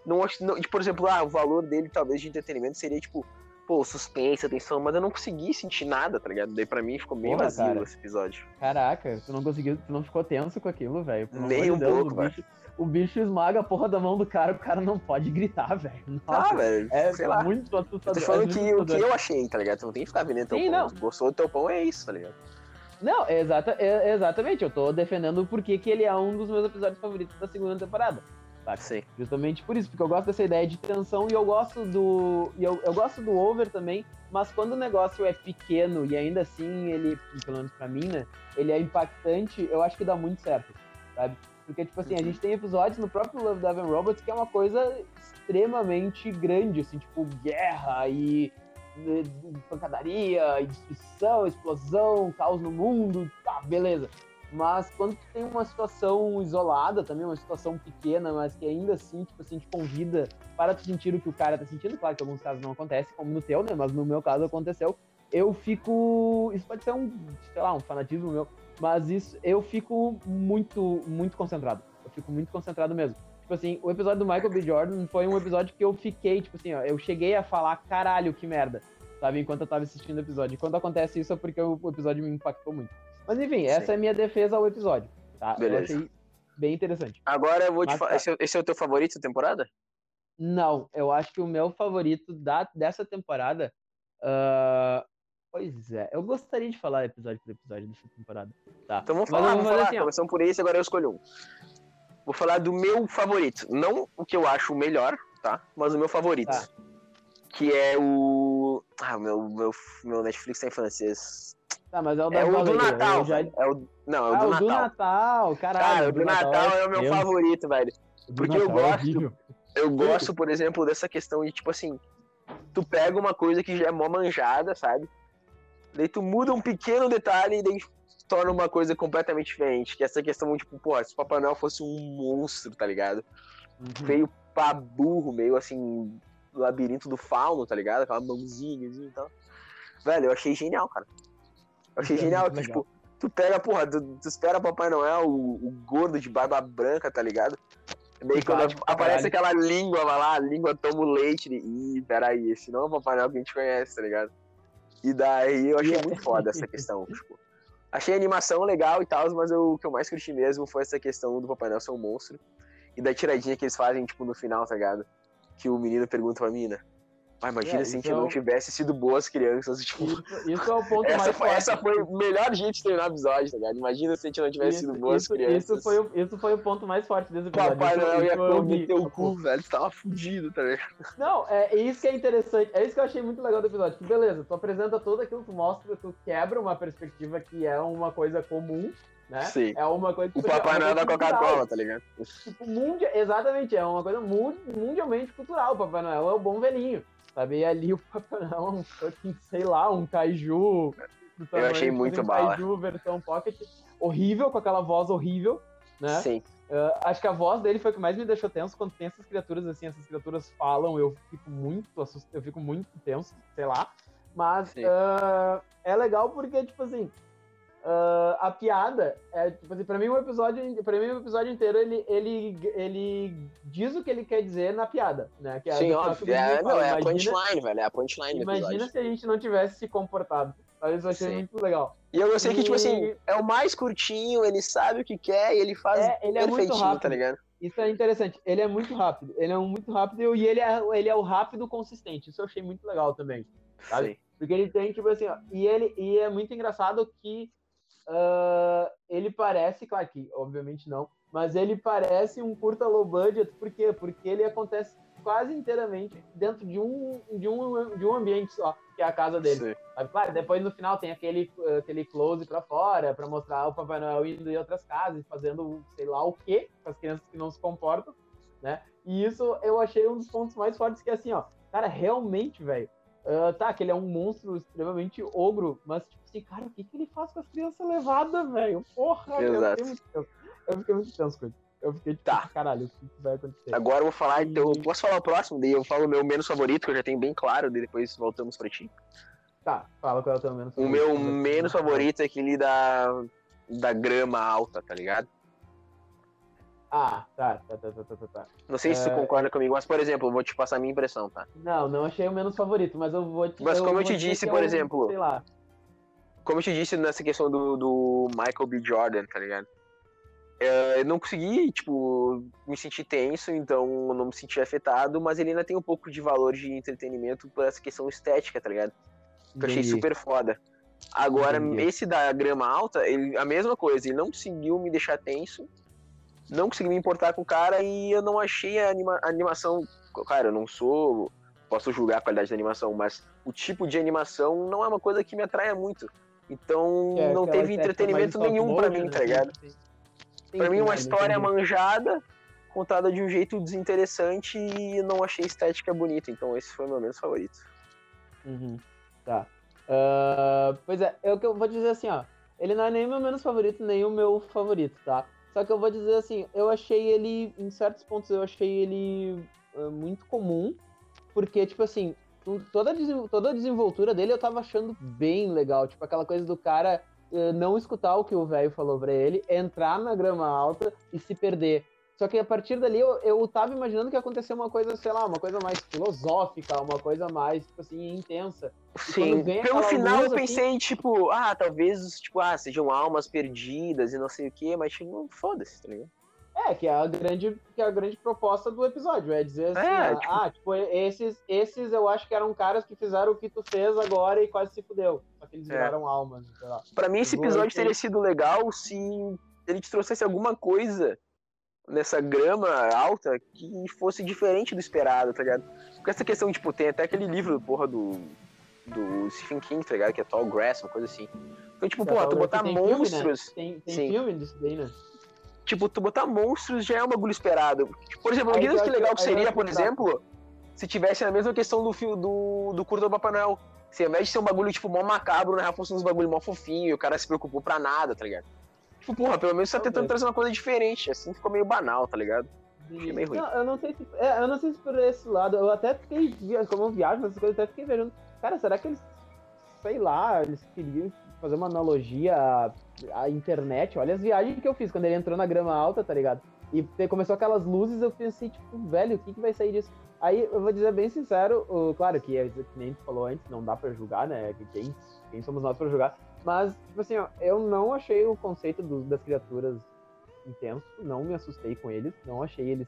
Não, não, por exemplo, ah, o valor dele, talvez, de entretenimento seria, tipo, pô, suspense, atenção, mas eu não consegui sentir nada, tá ligado? Daí pra mim ficou bem Porra, vazio cara. esse episódio. Caraca, tu não conseguiu, tu não ficou tenso com aquilo, velho. Nem um Deus, pouco, o bicho, o bicho esmaga a porra da mão do cara, o cara não pode gritar, velho. Ah, velho, é sei lá. muito assustador. Eu tô falando é que, o que eu achei, tá ligado? Tu não tem que ficar vendendo teu Sim, pão. Não. Gostou do teu pão, é isso, tá ligado? Não, exata, é, exatamente. Eu tô defendendo porque que ele é um dos meus episódios favoritos da segunda temporada. Saca? Sim. Justamente por isso, porque eu gosto dessa ideia de tensão e eu gosto do. E eu, eu gosto do over também, mas quando o negócio é pequeno e ainda assim ele, pelo menos pra mim, né? Ele é impactante, eu acho que dá muito certo, sabe? Porque, tipo assim, a gente tem episódios no próprio Love, Death and Robots que é uma coisa extremamente grande, assim, tipo, guerra e pancadaria, e destruição, explosão, caos no mundo, tá, beleza. Mas quando tu tem uma situação isolada também, uma situação pequena, mas que ainda assim, tipo assim, te convida para tu sentir o que o cara tá sentindo, claro que em alguns casos não acontece, como no teu, né? Mas no meu caso aconteceu. Eu fico. Isso pode ser um, sei lá, um fanatismo meu, mas isso eu fico muito, muito concentrado. Eu fico muito concentrado mesmo. Tipo assim, o episódio do Michael B. Jordan foi um episódio que eu fiquei, tipo assim, ó, eu cheguei a falar, caralho, que merda, sabe? Enquanto eu tava assistindo o episódio. E quando acontece isso é porque o episódio me impactou muito. Mas enfim, Sim. essa é a minha defesa ao episódio, tá? Beleza. Eu achei bem interessante. Agora eu vou te falar. Tá. Esse, é, esse, é o teu favorito da temporada? Não, eu acho que o meu favorito da, dessa temporada. Uh, pois é, eu gostaria de falar episódio por episódio dessa temporada. Tá. Então vamos falar, vamos falar. Assim, Começamos por esse, agora eu escolho um. Vou falar do meu favorito. Não o que eu acho o melhor, tá? Mas o meu favorito. Tá. Que é o. Ah, meu, meu, meu Netflix tá em francês. Tá, mas é o, é o do Natal. Já... É o... Não, é o ah, do, o Natal. do Natal. Caralho, Cara, o do, Natal, Natal é o meu favorito, velho. Porque eu é gosto. eu gosto, por exemplo, dessa questão de, tipo assim, tu pega uma coisa que já é mó manjada, sabe? Daí tu muda um pequeno detalhe e daí torna uma coisa completamente diferente. Que é essa questão, tipo, pô, se o Papai Noel fosse um monstro, tá ligado? Uhum. Meio pra burro, meio assim, labirinto do fauno, tá ligado? Aquela mãozinha assim, e tal. Velho, eu achei genial, cara. Eu achei é genial, que, tipo, tu pega, porra, tu, tu espera Papai Noel, o, o, gordo de barba branca, tá ligado? Meio quando tipo, aparece aquela língua, vai lá, a língua toma o leite. De... Ih, peraí, esse não é o Papai Noel que a gente conhece, tá ligado? E daí eu achei muito foda essa questão, *laughs* tipo. Achei a animação legal e tal, mas eu, o que eu mais curti mesmo foi essa questão do Papai Noel ser um monstro. E da tiradinha que eles fazem, tipo, no final, tá ligado? Que o menino pergunta pra mina, ah, imagina é, se a gente não tivesse sido boas crianças, tipo. Isso, isso é o ponto essa mais foi, forte. Essa foi o melhor jeito de terminar o episódio, tá ligado? Imagina se a gente não tivesse isso, sido boas isso, crianças. Isso foi, o, isso foi o ponto mais forte desse episódio. Papai Noel ia comer teu cu, velho. Tava fudido, tá ligado? Não, é, é isso que é interessante. É isso que eu achei muito legal do episódio. Que beleza, tu apresenta tudo aquilo, tu mostra, tu quebra uma perspectiva que é uma coisa comum né? Sim. É uma coisa. O Papai Noel da Coca-Cola, tá ligado? Tipo, mundia... exatamente, é uma coisa mundialmente cultural. O Papai Noel é o bom velhinho. Sabe? E ali o fucking, sei lá, um kaiju. Eu achei muito um bala. Kaiju versão pocket. Horrível, com aquela voz horrível, né? Sim. Uh, acho que a voz dele foi o que mais me deixou tenso quando tem essas criaturas assim, essas criaturas falam, eu fico muito assustado, eu fico muito tenso, sei lá. Mas uh, é legal porque, tipo assim, Uh, a piada é, tipo assim, pra mim o um episódio, para mim o um episódio inteiro ele, ele, ele diz o que ele quer dizer na piada, né? Que é Sim, óbvio, é, não, é a punchline, velho, é a punchline Imagina se a gente não tivesse se comportado. Isso achei Sim. muito legal. E eu gostei e... que, tipo assim, é o mais curtinho, ele sabe o que quer e ele faz é, ele é muito tá rápido. tá ligado? Isso é interessante. Ele é muito rápido. Ele é muito rápido e ele é, ele é o rápido consistente. Isso eu achei muito legal também. Sabe? Sim. Porque ele tem, tipo assim, ó, e ele e é muito engraçado que uh, ele parece, claro que obviamente não, mas ele parece um curta low budget, por quê? Porque ele acontece quase inteiramente dentro de um, de um, de um ambiente só, que é a casa dele. Claro, depois no final tem aquele, aquele close para fora, para mostrar o Papai Noel indo em outras casas, fazendo sei lá o quê, com as crianças que não se comportam, né? E isso eu achei um dos pontos mais fortes, que é assim, ó, cara, realmente, velho, Uh, tá, que ele é um monstro extremamente ogro, mas, tipo assim, cara, o que, que ele faz com as crianças levadas, velho? Porra, Exato. eu fiquei muito tenso. Eu fiquei muito tenso com ele. Eu fiquei tipo, tá. caralho, o que vai acontecer? Agora eu vou falar, então, eu posso falar o próximo, daí eu falo o meu menos favorito, que eu já tenho bem claro, daí depois voltamos pra ti. Tá, fala qual é o teu menos favorito. O meu menos favorito é aquele da, da grama alta, tá ligado? Ah, tá, tá, tá, tá, tá, tá. Não sei se é... você concorda comigo, mas, por exemplo, eu vou te passar a minha impressão, tá? Não, não achei o menos favorito, mas eu vou te... Mas como eu, eu te disse, por exemplo... Sei lá. Como eu te disse nessa questão do, do Michael B. Jordan, tá ligado? É, eu não consegui, tipo, me sentir tenso, então eu não me senti afetado, mas ele ainda tem um pouco de valor de entretenimento por essa questão estética, tá ligado? Que eu achei super foda. Agora, Entendi. esse da grama alta, ele, a mesma coisa, ele não conseguiu me deixar tenso, não consegui me importar com o cara e eu não achei a, anima a animação. Cara, eu não sou. Posso julgar a qualidade da animação, mas o tipo de animação não é uma coisa que me atraia muito. Então é, não teve entretenimento nenhum para mim, né? tá ligado? Pra mim, uma história manjada, contada de um jeito desinteressante e não achei estética bonita. Então esse foi o meu menos favorito. Uhum. Tá. Uh, pois é, eu, eu vou dizer assim, ó Ele não é nem o meu menos favorito, nem o meu favorito, tá? Só que eu vou dizer assim, eu achei ele, em certos pontos, eu achei ele uh, muito comum, porque, tipo assim, toda, a toda a desenvoltura dele eu tava achando bem legal. Tipo, aquela coisa do cara uh, não escutar o que o velho falou pra ele, entrar na grama alta e se perder. Só que a partir dali eu, eu tava imaginando que ia acontecer uma coisa, sei lá, uma coisa mais filosófica, uma coisa mais, tipo assim, intensa. Sim, pelo final eu pensei, assim... tipo, ah, talvez, tipo, ah, sejam almas perdidas e não sei o quê, mas, tipo, foda-se, tá ligado? É, que é a grande, que é a grande proposta do episódio, é dizer assim, é, ah, tipo... ah, tipo, esses, esses eu acho que eram caras que fizeram o que tu fez agora e quase se fudeu. Só que eles é. viraram almas, sei lá. Pra mim esse episódio teria sido legal se ele te trouxesse alguma coisa nessa grama alta que fosse diferente do esperado, tá ligado? Porque essa questão, tipo, tem até aquele livro, porra, do, do Stephen King, tá ligado? Que é Tall Grass, uma coisa assim. Então, tipo, porra, tu botar monstros... Filme, né? Tem, tem filme disso daí, né? Tipo, tu botar monstros já é um bagulho esperado. Por exemplo, imagina que legal que seria, por exemplo, se tivesse a mesma questão do fio do, do curto do Papai Noel. Se ao invés de ser um bagulho, tipo, mó macabro, né? Fosse uns bagulho mó fofinho, e o cara se preocupou pra nada, tá ligado? Tipo, porra, pelo menos você tá tentando trazer uma coisa diferente. Assim ficou meio banal, tá ligado? Achei meio ruim. Não, eu não sei se. É, eu não sei se por esse lado. Eu até fiquei. Como eu viajo nessas coisas, eu até fiquei vendo. Cara, será que eles. Sei lá, eles queriam fazer uma analogia à, à internet. Olha as viagens que eu fiz quando ele entrou na grama alta, tá ligado? E começou aquelas luzes, eu pensei, tipo, velho, o que, que vai sair disso? Aí eu vou dizer bem sincero, claro que, é, que nem tu falou antes, não dá pra julgar, né? Quem, quem somos nós pra julgar? Mas, tipo assim, ó, eu não achei o conceito do, das criaturas intenso, não me assustei com eles, não achei eles,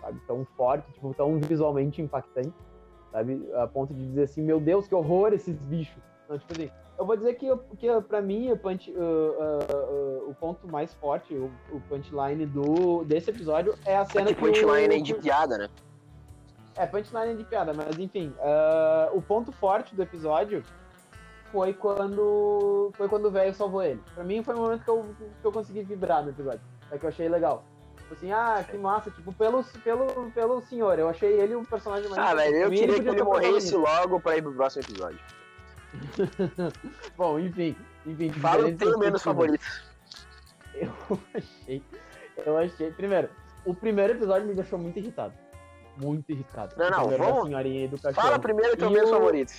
sabe, tão fortes, tipo, tão visualmente impactantes, sabe? A ponto de dizer assim, meu Deus, que horror esses bichos. Não, tipo assim, eu vou dizer que, que pra mim, o, punch, uh, uh, uh, o ponto mais forte, o, o punchline do, desse episódio é a cena é que. punchline o, é de piada, né? É, punchline é de piada, mas enfim, o ponto forte do episódio foi quando foi quando o velho salvou ele. Pra mim foi o momento que eu, que eu consegui vibrar no episódio. É que eu achei legal. Tipo assim, ah, que massa, tipo, pelo, pelo, pelo senhor. Eu achei ele o personagem mais. Ah, velho, eu queria que ele morresse logo pra ir pro próximo episódio. *laughs* Bom, enfim. enfim Fala o teu menos favorito. *laughs* Eu achei. Eu achei. Primeiro, o primeiro episódio me deixou muito irritado. Muito irritado. Não, não, vamos. Fala primeiro o teu menos o... favorito.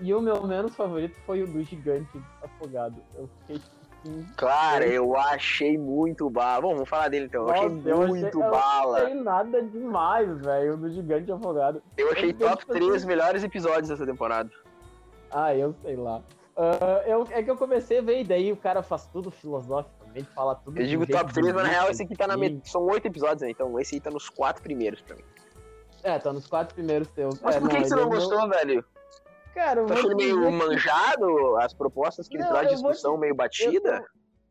E o meu menos favorito foi o do gigante afogado. Eu fiquei assim. Claro, eu achei muito bala. Bom, vamos falar dele então. Eu achei eu muito achei, bala. Eu não achei nada demais, velho, do gigante afogado. Eu achei eu top 3 assim... melhores episódios dessa temporada. Ah, eu sei lá. Uh, eu, é que eu comecei a ver, e daí o cara faz tudo filosoficamente, fala tudo. Eu digo top 3, mas na real esse aqui tá na met... São oito episódios, né? Então esse aí tá nos quatro primeiros pra mim. É, tá nos quatro primeiros teus. Mas é, por que, que você não gostou, não... velho? Cara, tá achando meio manjado as propostas que ele traz de discussão te... meio batida?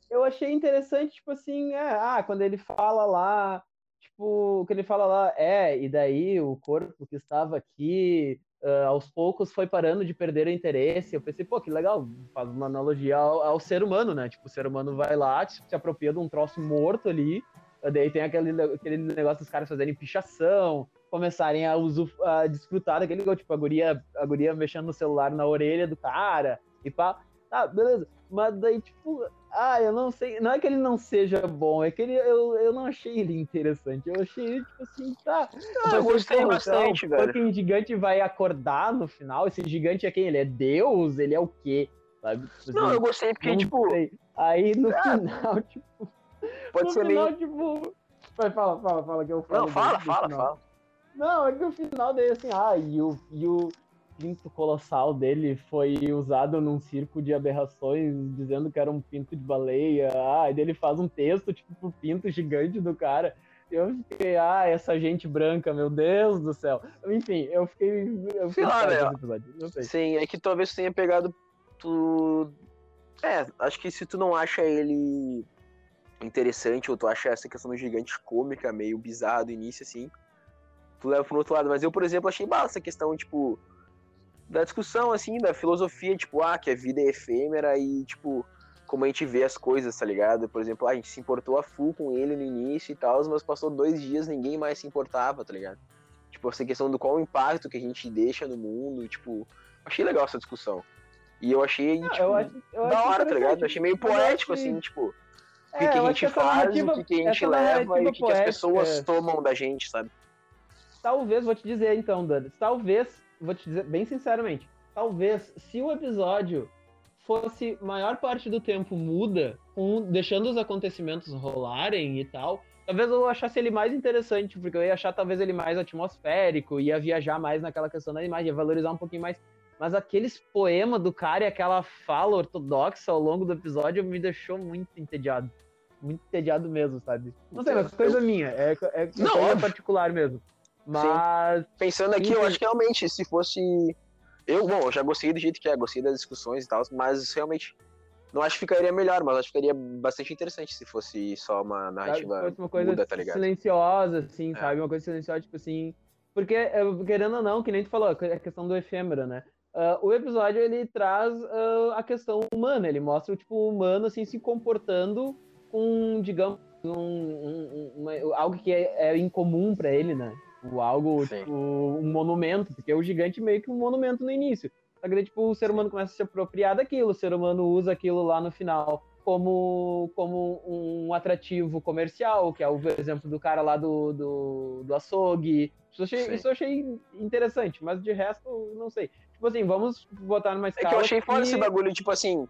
Eu, eu, achei interessante, tipo assim, é, ah, quando ele fala lá, tipo, que ele fala lá, é, e daí o corpo que estava aqui, uh, aos poucos foi parando de perder o interesse. Eu pensei, pô, que legal, faz uma analogia ao, ao ser humano, né? Tipo, o ser humano vai lá, se apropria de um troço morto ali, daí tem aquele, aquele negócio dos caras fazerem pichação, começarem a, uso, a desfrutar daquele gol, tipo, a guria, a guria mexendo no celular na orelha do cara e pá. Tá, beleza. Mas daí, tipo, ah, eu não sei. Não é que ele não seja bom, é que ele, eu, eu não achei ele interessante. Eu achei ele, tipo assim, tá. Não, eu gostei bastante, velho. Quem gigante vai acordar no final? Esse gigante é quem? Ele é Deus? Ele é o quê? Sabe? Tipo, não, assim, eu gostei porque, tipo. Sei. Aí no ah, final, *laughs* tipo. Pode no ser final, meio. tipo. Vai, fala, fala, fala que eu falo. Não, fala, fala, fala. Não, é que o final dele assim, ah, e o, e o pinto colossal dele foi usado num circo de aberrações, dizendo que era um pinto de baleia. Ah, e ele faz um texto, tipo, pro pinto gigante do cara. Eu fiquei, ah, essa gente branca, meu Deus do céu. Enfim, eu fiquei. Eu fiquei sei lá, velho. Sim, é que talvez tenha pegado tu. É, acho que se tu não acha ele interessante, ou tu acha essa questão do gigante cômica, meio bizarro do início, assim, tu leva pro outro lado. Mas eu, por exemplo, achei bala essa questão, tipo, da discussão, assim, da filosofia, tipo, ah, que a vida é efêmera e, tipo, como a gente vê as coisas, tá ligado? Por exemplo, ah, a gente se importou a full com ele no início e tal, mas passou dois dias ninguém mais se importava, tá ligado? Tipo, essa questão do qual o impacto que a gente deixa no mundo, tipo, achei legal essa discussão. E eu achei, Não, tipo, eu acho, eu da hora, tá ligado? Eu achei meio poético, que- assim, tipo, o É, que, que eu a gente faz, o que, que a gente leva e o que, que as pessoas tomam da gente, sabe? Talvez, vou te dizer então, Dani, talvez, vou te dizer bem sinceramente, talvez se o episódio fosse maior parte do tempo muda, deixando os acontecimentos rolarem e tal, talvez eu achasse ele mais interessante, porque eu ia achar talvez ele mais atmosférico, ia viajar mais naquela questão da imagem, ia valorizar um pouquinho mais. Mas aqueles poemas do cara e aquela fala ortodoxa ao longo do episódio me deixou muito entediado. Muito entediado mesmo, sabe? Não sei, mas coisa minha, é, é Não, coisa óbvio. particular mesmo. Mas Pensando aqui, Sim, eu sim. acho que realmente, se fosse. Eu, bom, eu já gostei do jeito que é, gostei das discussões e tal, mas realmente. Não acho que ficaria melhor, mas acho que ficaria bastante interessante se fosse só uma sabe, narrativa fosse uma coisa muda, tá ligado? silenciosa, assim, É. sabe? Uma coisa silenciosa, tipo assim. Porque, eh, querendo ou não, que nem tu falou, a questão do efêmero, né? Ah, o episódio, ele traz ah, a questão humana, ele mostra, tipo, o humano, assim, se comportando com, digamos, um, um- um- uma- algo que é, é incomum pra ele, né? O algo, tipo, um monumento, porque o gigante é meio que um monumento no início. Só que tipo, o ser humano começa a se apropriar daquilo, o ser humano usa aquilo lá no final como, como um atrativo comercial, que é o exemplo do cara lá do, do, do açougue. Isso eu, achei, isso eu achei interessante, mas de resto, não sei. Tipo assim, vamos botar numa É escala que eu achei que- esse bagulho, tipo assim.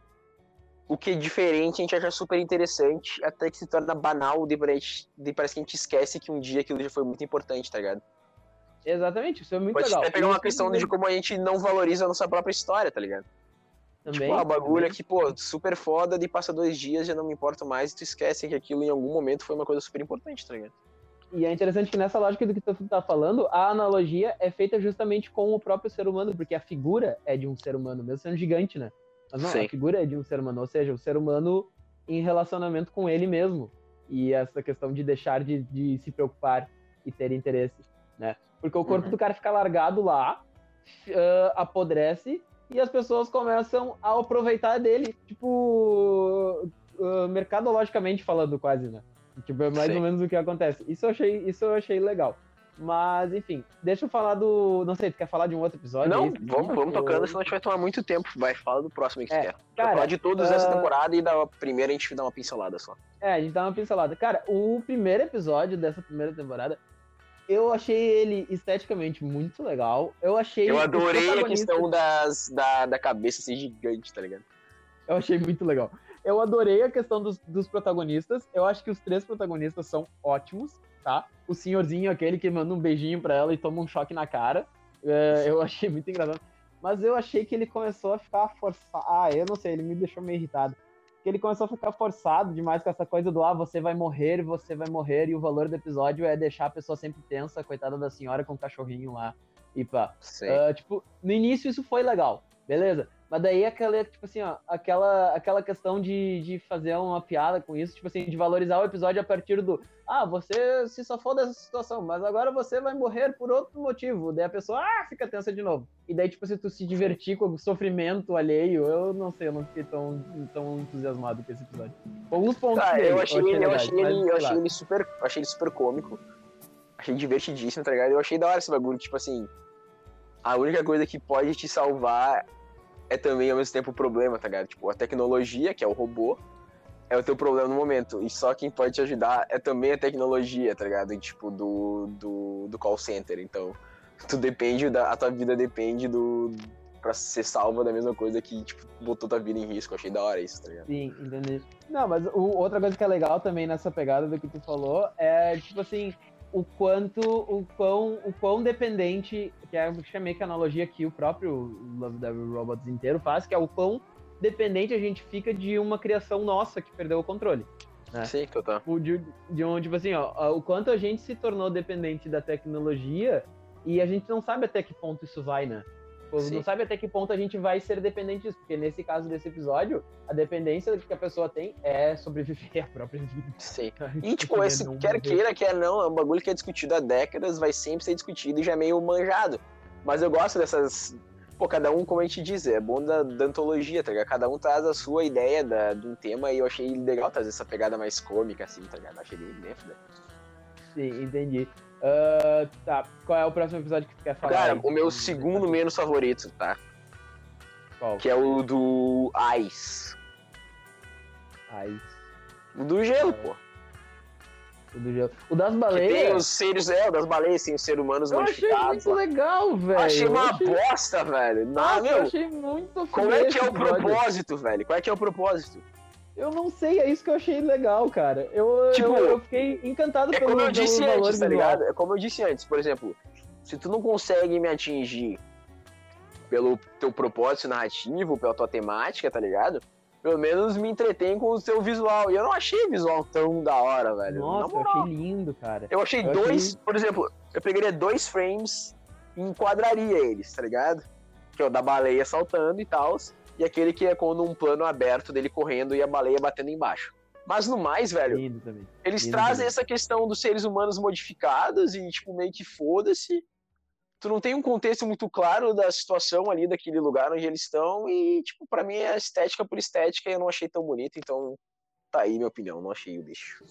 O que é diferente, a gente acha super interessante, até que se torna banal, de parece, de parece que a gente esquece que um dia aquilo já foi muito importante, tá ligado? Exatamente, isso é muito Pode legal. até pegar uma questão de como a gente não valoriza a nossa própria história, tá ligado? também, tipo, ah, bagulho também. aqui, pô, super foda, de passa dois dias, já não me importa mais, e tu esquece que aquilo em algum momento foi uma coisa super importante, tá ligado? E é interessante que nessa lógica do que tu tá falando, a analogia é feita justamente com o próprio ser humano, porque a figura é de um ser humano, mesmo sendo gigante, né? Mas não, Sim. a figura é de um ser humano, ou seja, o ser humano em relacionamento com ele mesmo. E essa questão de deixar de, de se preocupar e ter interesse, né? Porque o corpo Uhum. do cara fica largado lá, ah, apodrece, e as pessoas começam a aproveitar dele, tipo, ah, mercadologicamente falando quase, né? Tipo, é mais Sim. ou menos o que acontece. Isso eu achei, isso eu achei legal. Mas, enfim, deixa eu falar do. Não sei, tu quer falar de um outro episódio? não, aí, vamos, vamos Eu- tocando, senão a gente vai tomar muito tempo. Vai, fala do próximo que É, tu quer. cara, falar de todos dessa ah, temporada e da primeira a gente dá uma pincelada só. É, a gente dá uma pincelada. Cara, o primeiro episódio dessa primeira temporada, eu achei ele esteticamente muito legal. Eu achei. Eu adorei a questão das, da, da cabeça ser gigante, tá ligado? Eu achei muito legal. Eu adorei a questão dos, dos protagonistas. Eu acho que os três protagonistas são ótimos, tá? O senhorzinho, aquele que manda um beijinho pra ela e toma um choque na cara. é, eu achei muito engraçado. Mas eu achei que ele começou a ficar forçado. Ah, eu não sei, ele me deixou meio irritado. Porque ele começou a ficar forçado demais com essa coisa do ah, você vai morrer, você vai morrer, e o valor do episódio é deixar a pessoa sempre tensa, coitada da senhora com o cachorrinho lá. E pá. Ah, tipo, no início isso foi legal, beleza. Mas daí aquela, tipo assim, ó, aquela, aquela questão de, de fazer uma piada com isso, tipo assim, de valorizar o episódio a partir do ah, você se safou dessa situação, mas agora você vai morrer por outro motivo. Daí a pessoa, ah, fica tensa de novo. E daí, tipo, se tu se divertir com o sofrimento alheio, eu não sei, eu não fiquei tão, tão entusiasmado com esse episódio. Alguns pontos Tá, dele, eu achei, ele, eu achei, mas ele, eu achei ele super. eu Achei ele super cômico. Achei divertidíssimo, tá ligado? Eu achei da hora esse bagulho, tipo assim. A única coisa que pode te salvar é também ao mesmo tempo o problema, tá ligado? Tipo, a tecnologia, que é o robô, é o teu problema no momento. E só quem pode te ajudar é também a tecnologia, tá ligado? Tipo, do, do, do call center. Então, *laughs* tu depende da. A tua vida depende do. pra ser salva da mesma coisa que, tipo, botou tua vida em risco. Achei da hora isso, tá ligado? Sim, entendi. Não, mas o- outra coisa que é legal também nessa pegada do que tu falou é, tipo assim, o quanto, o quão, o quão dependente, que é chamei que a analogia que o próprio Love Devil Robots inteiro faz, que é o quão dependente a gente fica de uma criação nossa que perdeu o controle. É. Sim, total. De, de um, tipo assim, ó, o quanto a gente se tornou dependente da tecnologia e a gente não sabe até que ponto isso vai, né? Tipo, Sim. Não sabe até que ponto a gente vai ser dependente disso, porque nesse caso desse episódio, a dependência que a pessoa tem é sobreviver à própria vida. Sim. *laughs* Tipo, E, tipo, esse não quer morrer. queira, quer não, é um bagulho que é discutido há décadas, vai sempre ser discutido e já é meio manjado. Mas eu gosto dessas. Pô, cada um, como a gente diz, é bom da, da antologia, tá ligado? Cada um traz a sua ideia da, de um tema e eu achei legal trazer essa pegada mais cômica, assim, tá ligado? Achei bem, foda. Sim, entendi. Ah, tá, qual é o próximo episódio que tu quer falar? Cara, aí? o meu segundo menos favorito, tá? Qual? Que é o do Ice. Ice. O do gelo, É. pô. O, do gelo. o das Que tem baleias. os seres, é, o das baleias, tem os seres humanos Eu achei modificados. muito legal, velho. Achei Eu uma achei- bosta, velho. Não, Nossa, eu meu, achei muito como é que é o propósito, velho? Qual é que é o propósito? Eu não sei, é isso que eu achei legal, cara. Eu, Tipo, eu, eu fiquei encantado É pelo, como eu pelo disse valor antes, tá ligado? É como eu disse antes, por exemplo, se tu não consegue me atingir pelo teu propósito narrativo, pela tua temática, tá ligado? Pelo menos me entretém com o teu visual. E eu não achei visual tão da hora, velho. Nossa, eu achei lindo, cara. Eu achei Eu dois, achei- por exemplo, eu pegaria dois frames e enquadraria eles, tá ligado? Que é o da baleia saltando e tal, e aquele que é quando um plano aberto dele correndo e a baleia batendo embaixo. Mas no mais, velho, Lindo também. eles lindo trazem também. essa questão dos seres humanos modificados e, tipo, meio que foda-se. Tu não tem um contexto muito claro da situação ali, daquele lugar onde eles estão, e, tipo, pra mim é estética por estética e eu não achei tão bonito, então tá aí minha opinião, não achei o bicho.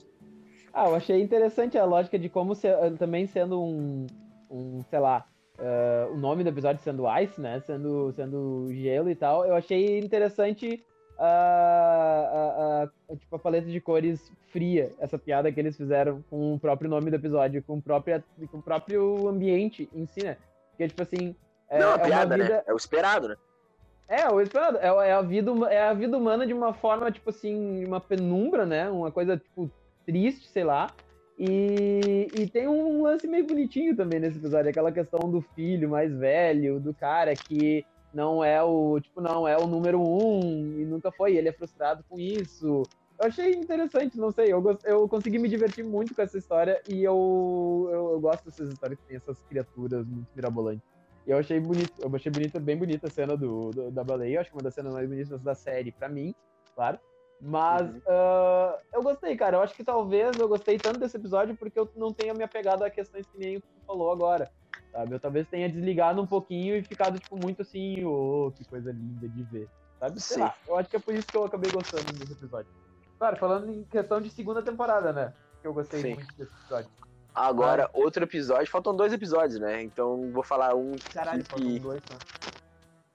Ah, eu achei interessante a lógica de como se- também sendo um, um sei lá, eh, o nome do episódio sendo Ice, né? Sendo, sendo gelo e tal. Eu achei interessante a, a, a- tipo, a paleta de cores fria, essa piada que eles fizeram com o próprio nome do episódio, com, o próprio com o próprio ambiente em si, né? Porque, tipo assim. É, não, é a uma piada, vida, né? É o esperado, né? é, o esperado. É, é a vida, é a vida humana de uma forma, tipo assim, uma penumbra, né? Uma coisa, tipo, triste, sei lá. E, e tem um lance meio bonitinho também nesse episódio, aquela questão do filho mais velho, do cara que não é o, tipo, não é o número um e nunca foi, ele é frustrado com isso. Eu achei interessante, não sei, eu, eu consegui me divertir muito com essa história e eu, eu, eu gosto dessas histórias que tem essas criaturas muito mirabolantes. E eu achei bonito, eu achei bonita, bem bonita a cena do, do- da baleia, acho que uma das cenas mais bonitas da série pra mim, claro. Mas Uhum. ah, eu gostei, cara. Eu acho que talvez eu gostei tanto desse episódio porque eu não tenha me apegado a questões que nem tu falou agora. Sabe? Eu talvez tenha desligado um pouquinho e ficado, tipo, muito assim, ô, que coisa linda de ver. Sabe? Sei Sim. lá. Eu acho que é por isso que eu acabei gostando desse episódio. Claro, falando em questão de segunda temporada, né? Que eu gostei Sim. muito desse episódio. Agora, outro episódio, faltam dois episódios, né? Então vou falar um Caralho, que, faltam dois, tá?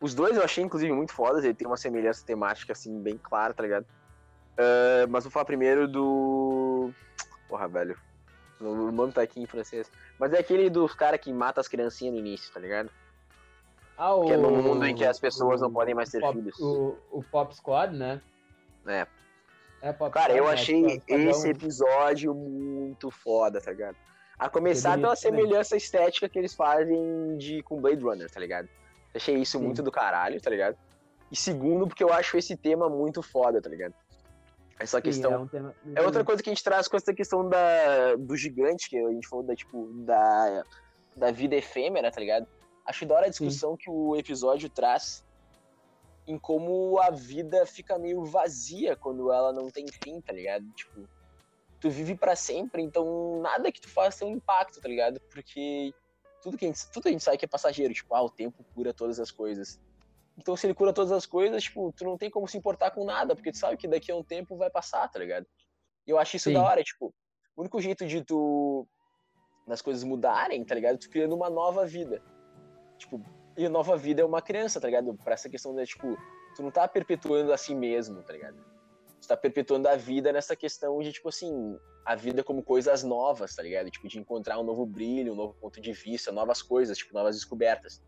Os dois eu achei, inclusive, muito fodas. Ele tem uma semelhança temática, assim, bem clara, tá ligado? Ah, mas vou falar primeiro do. Porra, velho. O nome tá aqui em francês. Mas é aquele dos caras que mata as criancinhas no início, tá ligado? Ah, o... Que é num mundo em que as pessoas não o- podem mais ter Pop- filhos. O, o Pop Squad, né? É. É, Pop Cara, Squad, eu né? achei Squadrão. esse episódio muito foda, tá ligado? A começar bonito pela semelhança estética que eles fazem de, com Blade Runner, tá ligado? Achei isso Sim. muito do caralho, tá ligado? E segundo, porque eu acho esse tema muito foda, tá ligado? Essa Sim, questão. é, um tema... É outra coisa que a gente traz com essa questão da, do gigante, que a gente falou da, tipo, da, da vida efêmera, tá ligado? Acho da hora a discussão que o episódio traz em como a vida fica meio vazia quando ela não tem fim, tá ligado? Tipo, tu vive pra sempre, então nada que tu faça tem um impacto, tá ligado? Porque tudo que a gente, tudo a gente sabe que é passageiro, tipo, ah, o tempo cura todas as coisas. Então, se ele cura todas as coisas, tipo, tu não tem como se importar com nada, porque tu sabe que daqui a um tempo vai passar, tá ligado? E eu acho isso Sim. da hora, tipo, o único jeito de tu das coisas mudarem, tá ligado? Tu criando uma nova vida. Tipo, e a nova vida é uma criança, tá ligado? Pra essa questão da, tipo, tu não tá perpetuando a si mesmo, tá ligado? Tu tá perpetuando a vida nessa questão de, tipo assim, a vida como coisas novas, tá ligado? Tipo, de encontrar um novo brilho, um novo ponto de vista, novas coisas, tipo, novas descobertas.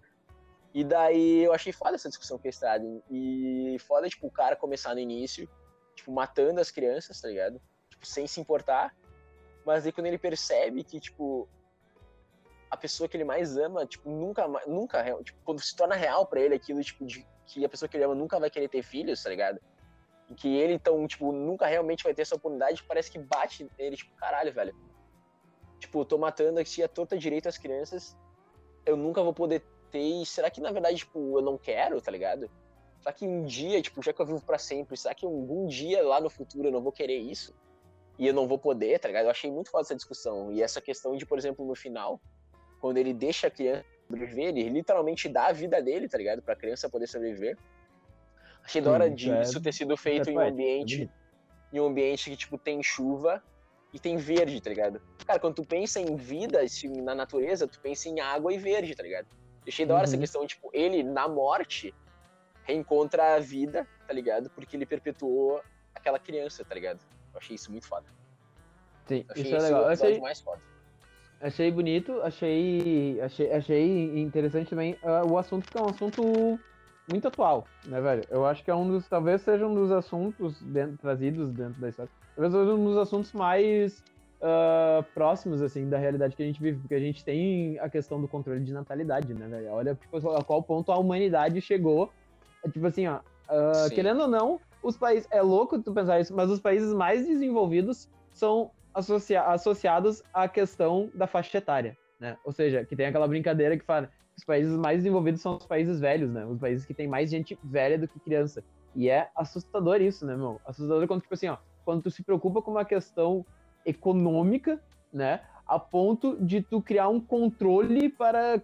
E daí eu achei foda essa discussão que eles trazem. E foda, tipo, o cara começar no início, tipo, matando as crianças, tá ligado? Tipo, sem se importar. Mas aí quando ele percebe que, tipo, a pessoa que ele mais ama, tipo, nunca, nunca, tipo, quando se torna real pra ele aquilo, tipo, de que a pessoa que ele ama nunca vai querer ter filhos, tá ligado? E que ele, então, tipo, nunca realmente vai ter essa oportunidade, parece que bate nele, tipo, caralho, velho. Tipo, eu tô matando aqui a torta direito as crianças, eu nunca vou poder ter, e será que na verdade, tipo, eu não quero, tá ligado? Será que um dia, tipo, já que eu vivo pra sempre, será que algum dia lá no futuro eu não vou querer isso? E eu não vou poder, tá ligado? Eu achei muito foda essa discussão. E essa questão de, por exemplo, no final, quando ele deixa a criança sobreviver, ele literalmente dá a vida dele, tá ligado? Pra criança poder sobreviver. Achei da hora isso de é- isso ter sido feito é em um é ambiente, bonito. em um ambiente que, tipo, tem chuva e tem verde, tá ligado? Cara, quando tu pensa em vida, assim, na natureza, tu pensa em água e verde, tá ligado? Eu achei da hora essa Uhum. questão, tipo, ele, na morte, reencontra a vida, tá ligado? Porque ele perpetuou aquela criança, tá ligado? Eu achei isso muito foda. Sim, achei isso é legal. o achei, mais foda. achei bonito, achei, achei, achei interessante também ah, o assunto, que é um assunto muito atual, né, velho? Eu acho que é um dos, talvez seja um dos assuntos dentro- trazidos dentro da história, talvez seja um dos assuntos mais ah, próximos, assim, da realidade que a gente vive, porque a gente tem a questão do controle de natalidade, né, velho? Olha, tipo, a qual ponto a humanidade chegou, tipo assim, ó, Sim. querendo ou não, os países, é louco tu pensar isso, mas os países mais desenvolvidos são associa- associados à questão da faixa etária, né? Ou seja, que tem aquela brincadeira que fala que os países mais desenvolvidos são os países velhos, né? Os países que tem mais gente velha do que criança. E é assustador isso, né, meu? Assustador quando, tipo assim, ó, quando tu se preocupa com uma questão econômica, né? A ponto de tu criar um controle para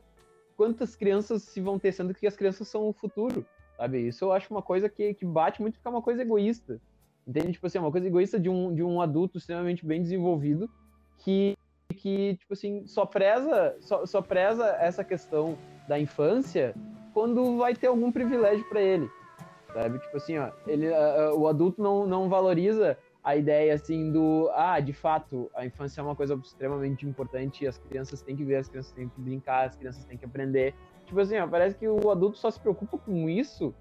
quantas crianças se vão ter, sendo que as crianças são o futuro, sabe? Isso eu acho uma coisa que, que bate muito porque é uma coisa egoísta. Entende? Tipo assim, é uma coisa egoísta de um, de um adulto extremamente bem desenvolvido que, que tipo assim, só preza, só, só preza essa questão da infância quando vai ter algum privilégio para ele. Sabe? Tipo assim, ó, ele, ah, o adulto não, não valoriza a ideia assim do, ah, de fato, a infância é uma coisa extremamente importante, as crianças têm que ver, as crianças têm que brincar, as crianças têm que aprender. Tipo assim, ó, parece que o adulto só se preocupa com isso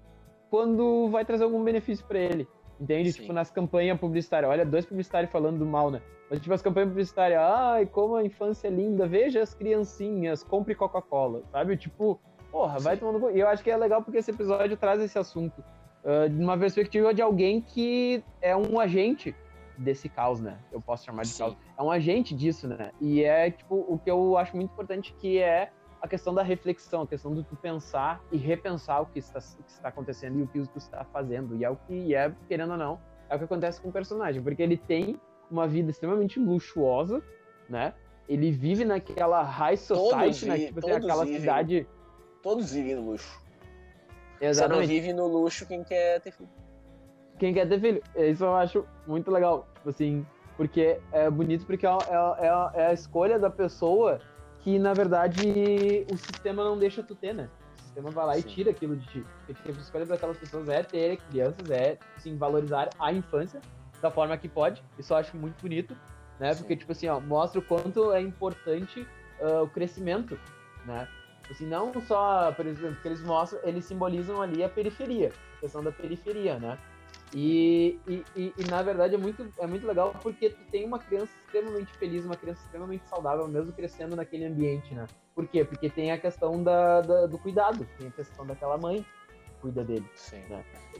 quando vai trazer algum benefício para ele. Entende? Sim. Tipo, nas campanhas publicitárias. Olha, dois publicitários falando do mal, né? Mas, tipo, as campanhas publicitárias. Ai, como a infância é linda. Veja as criancinhas. Compre Coca-Cola. Sabe? Tipo, porra, vai Sim. tomando... E eu acho que é legal porque esse episódio traz esse assunto. Ah, de uma perspectiva de alguém que é um agente desse caos, né? Eu posso chamar de Sim. caos. É um agente disso, né? E é, tipo, o que eu acho muito importante que é a questão da reflexão, a questão do tu pensar e repensar o que está, o que está acontecendo e o que tu está fazendo. E é o que é, querendo ou não, é o que acontece com o personagem, porque ele tem uma vida extremamente luxuosa, né? Ele vive naquela high society, né? vi- Tipo, todos aquela vivem. cidade. Todos vivem no luxo. Só não Exatamente. vive no luxo quem quer ter filho. Quem quer ter filho. Isso eu acho muito legal, tipo assim, porque é bonito porque é, é, é- é a escolha da pessoa que, na verdade, o sistema não deixa tu ter, né? O sistema vai lá Sim. e tira aquilo de ti. Porque a escolha daquelas pessoas é ter crianças, é, assim, valorizar a infância da forma que pode. Isso eu acho muito bonito, né? Sim. Porque, tipo assim, ó, mostra o quanto é importante ah, o crescimento, né? Assim, não só, por exemplo, que eles mostram, eles simbolizam ali a periferia, a questão da periferia, né? E, e, e, e, na verdade é muito, é muito legal porque tu tem uma criança extremamente feliz, uma criança extremamente saudável, mesmo crescendo naquele ambiente, né? Por quê? Porque tem a questão da, da- do cuidado, tem a questão daquela mãe que cuida dele. Sim.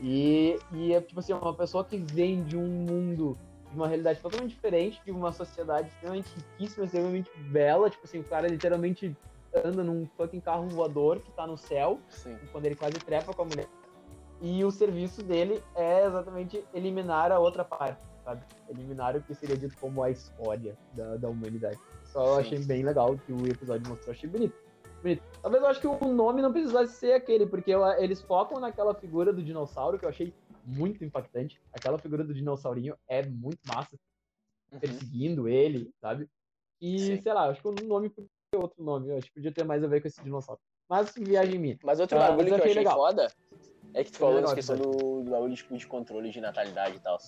E, e é tipo assim, uma pessoa que vem de um mundo, de uma realidade totalmente diferente, de uma sociedade extremamente riquíssima, extremamente bela, tipo assim, o cara literalmente anda num fucking carro voador que tá no céu, Sim. quando ele quase trepa com a mulher. E o serviço dele é exatamente eliminar a outra parte, sabe? Eliminar o que seria dito como a história da, da humanidade. Só eu Sim. achei bem legal que o episódio mostrou, achei bonito. bonito. Talvez eu acho que o nome não precisasse ser aquele, porque eu- eles focam naquela figura do dinossauro que eu achei muito impactante. Aquela figura do dinossaurinho é muito massa, Uhum. perseguindo ele, sabe? E, Sim. sei lá, acho que o nome outro nome, eu acho que podia ter mais a ver com esse dinossauro. Mas viagem minha. Mas outro Ah, bagulho que eu achei legal. foda é que tu falou nessa questão do, do bagulho tipo, de controle de natalidade e tal.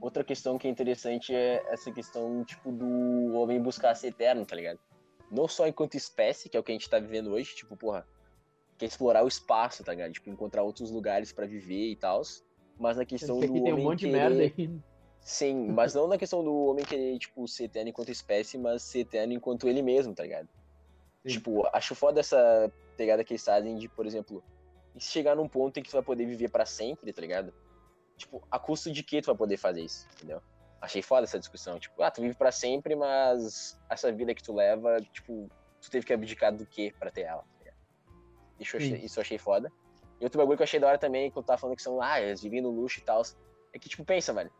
Outra questão que é interessante é essa questão, tipo, do homem buscar ser eterno, tá ligado? Não só enquanto espécie, que é o que a gente tá vivendo hoje, tipo, porra, quer explorar o espaço, tá ligado? Tipo, encontrar outros lugares pra viver e tal. Mas na questão do tem um monte de querer... merda aí. Sim, *laughs* mas não na questão do homem querer, tipo, ser eterno enquanto espécie, mas ser eterno enquanto ele mesmo, tá ligado? Sim. Tipo, acho foda essa pegada que eles fazem de, por exemplo, chegar num ponto em que tu vai poder viver pra sempre, tá ligado? Tipo, a custo de que tu vai poder fazer isso, entendeu? Achei foda essa discussão. Tipo, ah, tu vive pra sempre, mas essa vida que tu leva, tipo, tu teve que abdicar do que pra ter ela, tá ligado? Isso eu, achei, isso eu achei foda. E outro bagulho que eu achei da hora também, quando tu tava falando que são, ah, eles vivem no luxo e tal, é que, tipo, pensa, velho.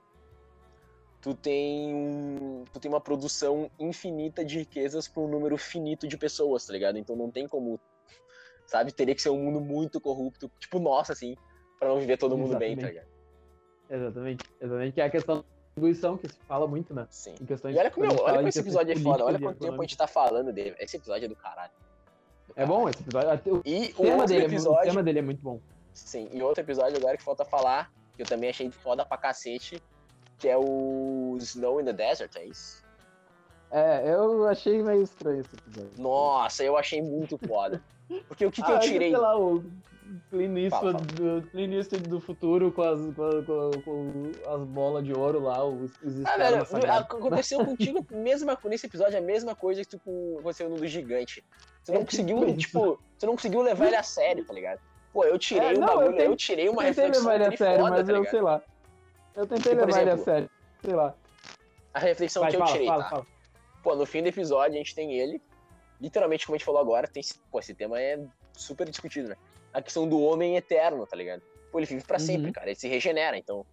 Tu tem um, tu tem uma produção infinita de riquezas pra um número finito de pessoas, tá ligado? Então não tem como, sabe? Teria que ser um mundo muito corrupto, tipo nossa, assim, pra não viver todo mundo bem, tá Exatamente. ligado? Exatamente. Exatamente. Que é a questão da distribuição que se fala muito, né? Sim. Em questões E olha como, olha como esse episódio é foda, olha quanto tempo a gente tá falando dele. Esse episódio é do caralho. Do É bom caralho. esse episódio. O E o tema, dele é, mu- o episódio. tema dele é muito bom. Sim, e outro episódio agora que falta falar, que eu também achei foda pra cacete, que é o Snow in the Desert, é isso? É, eu achei meio estranho esse episódio. Nossa, eu achei muito foda. Porque o que, que ah, eu tirei? Sei lá, o Eastwood, do, do futuro com as, com, com, com as bolas de ouro lá, os, os Ah, velho, aconteceu contigo mesma, nesse episódio a mesma coisa que tu, aconteceu no do gigante. Você não É conseguiu, tipo tipo, você não conseguiu levar ele a sério, tá ligado? Pô, eu tirei É, não, eu bagulho, eu, tentei- tirei uma Eu reflexão levar ele a sério, foda, mas tá eu sei lá. Eu tentei levar ele a exemplo, sério. Sei lá. A reflexão Vai, que eu fala, tirei, fala, tá? fala. Pô, no fim do episódio a gente tem ele, literalmente como a gente falou agora, tem, esse- pô, esse tema é super discutido, né? A questão do homem eterno, tá ligado? Pô, ele vive pra Uhum. sempre, cara, ele se regenera, então,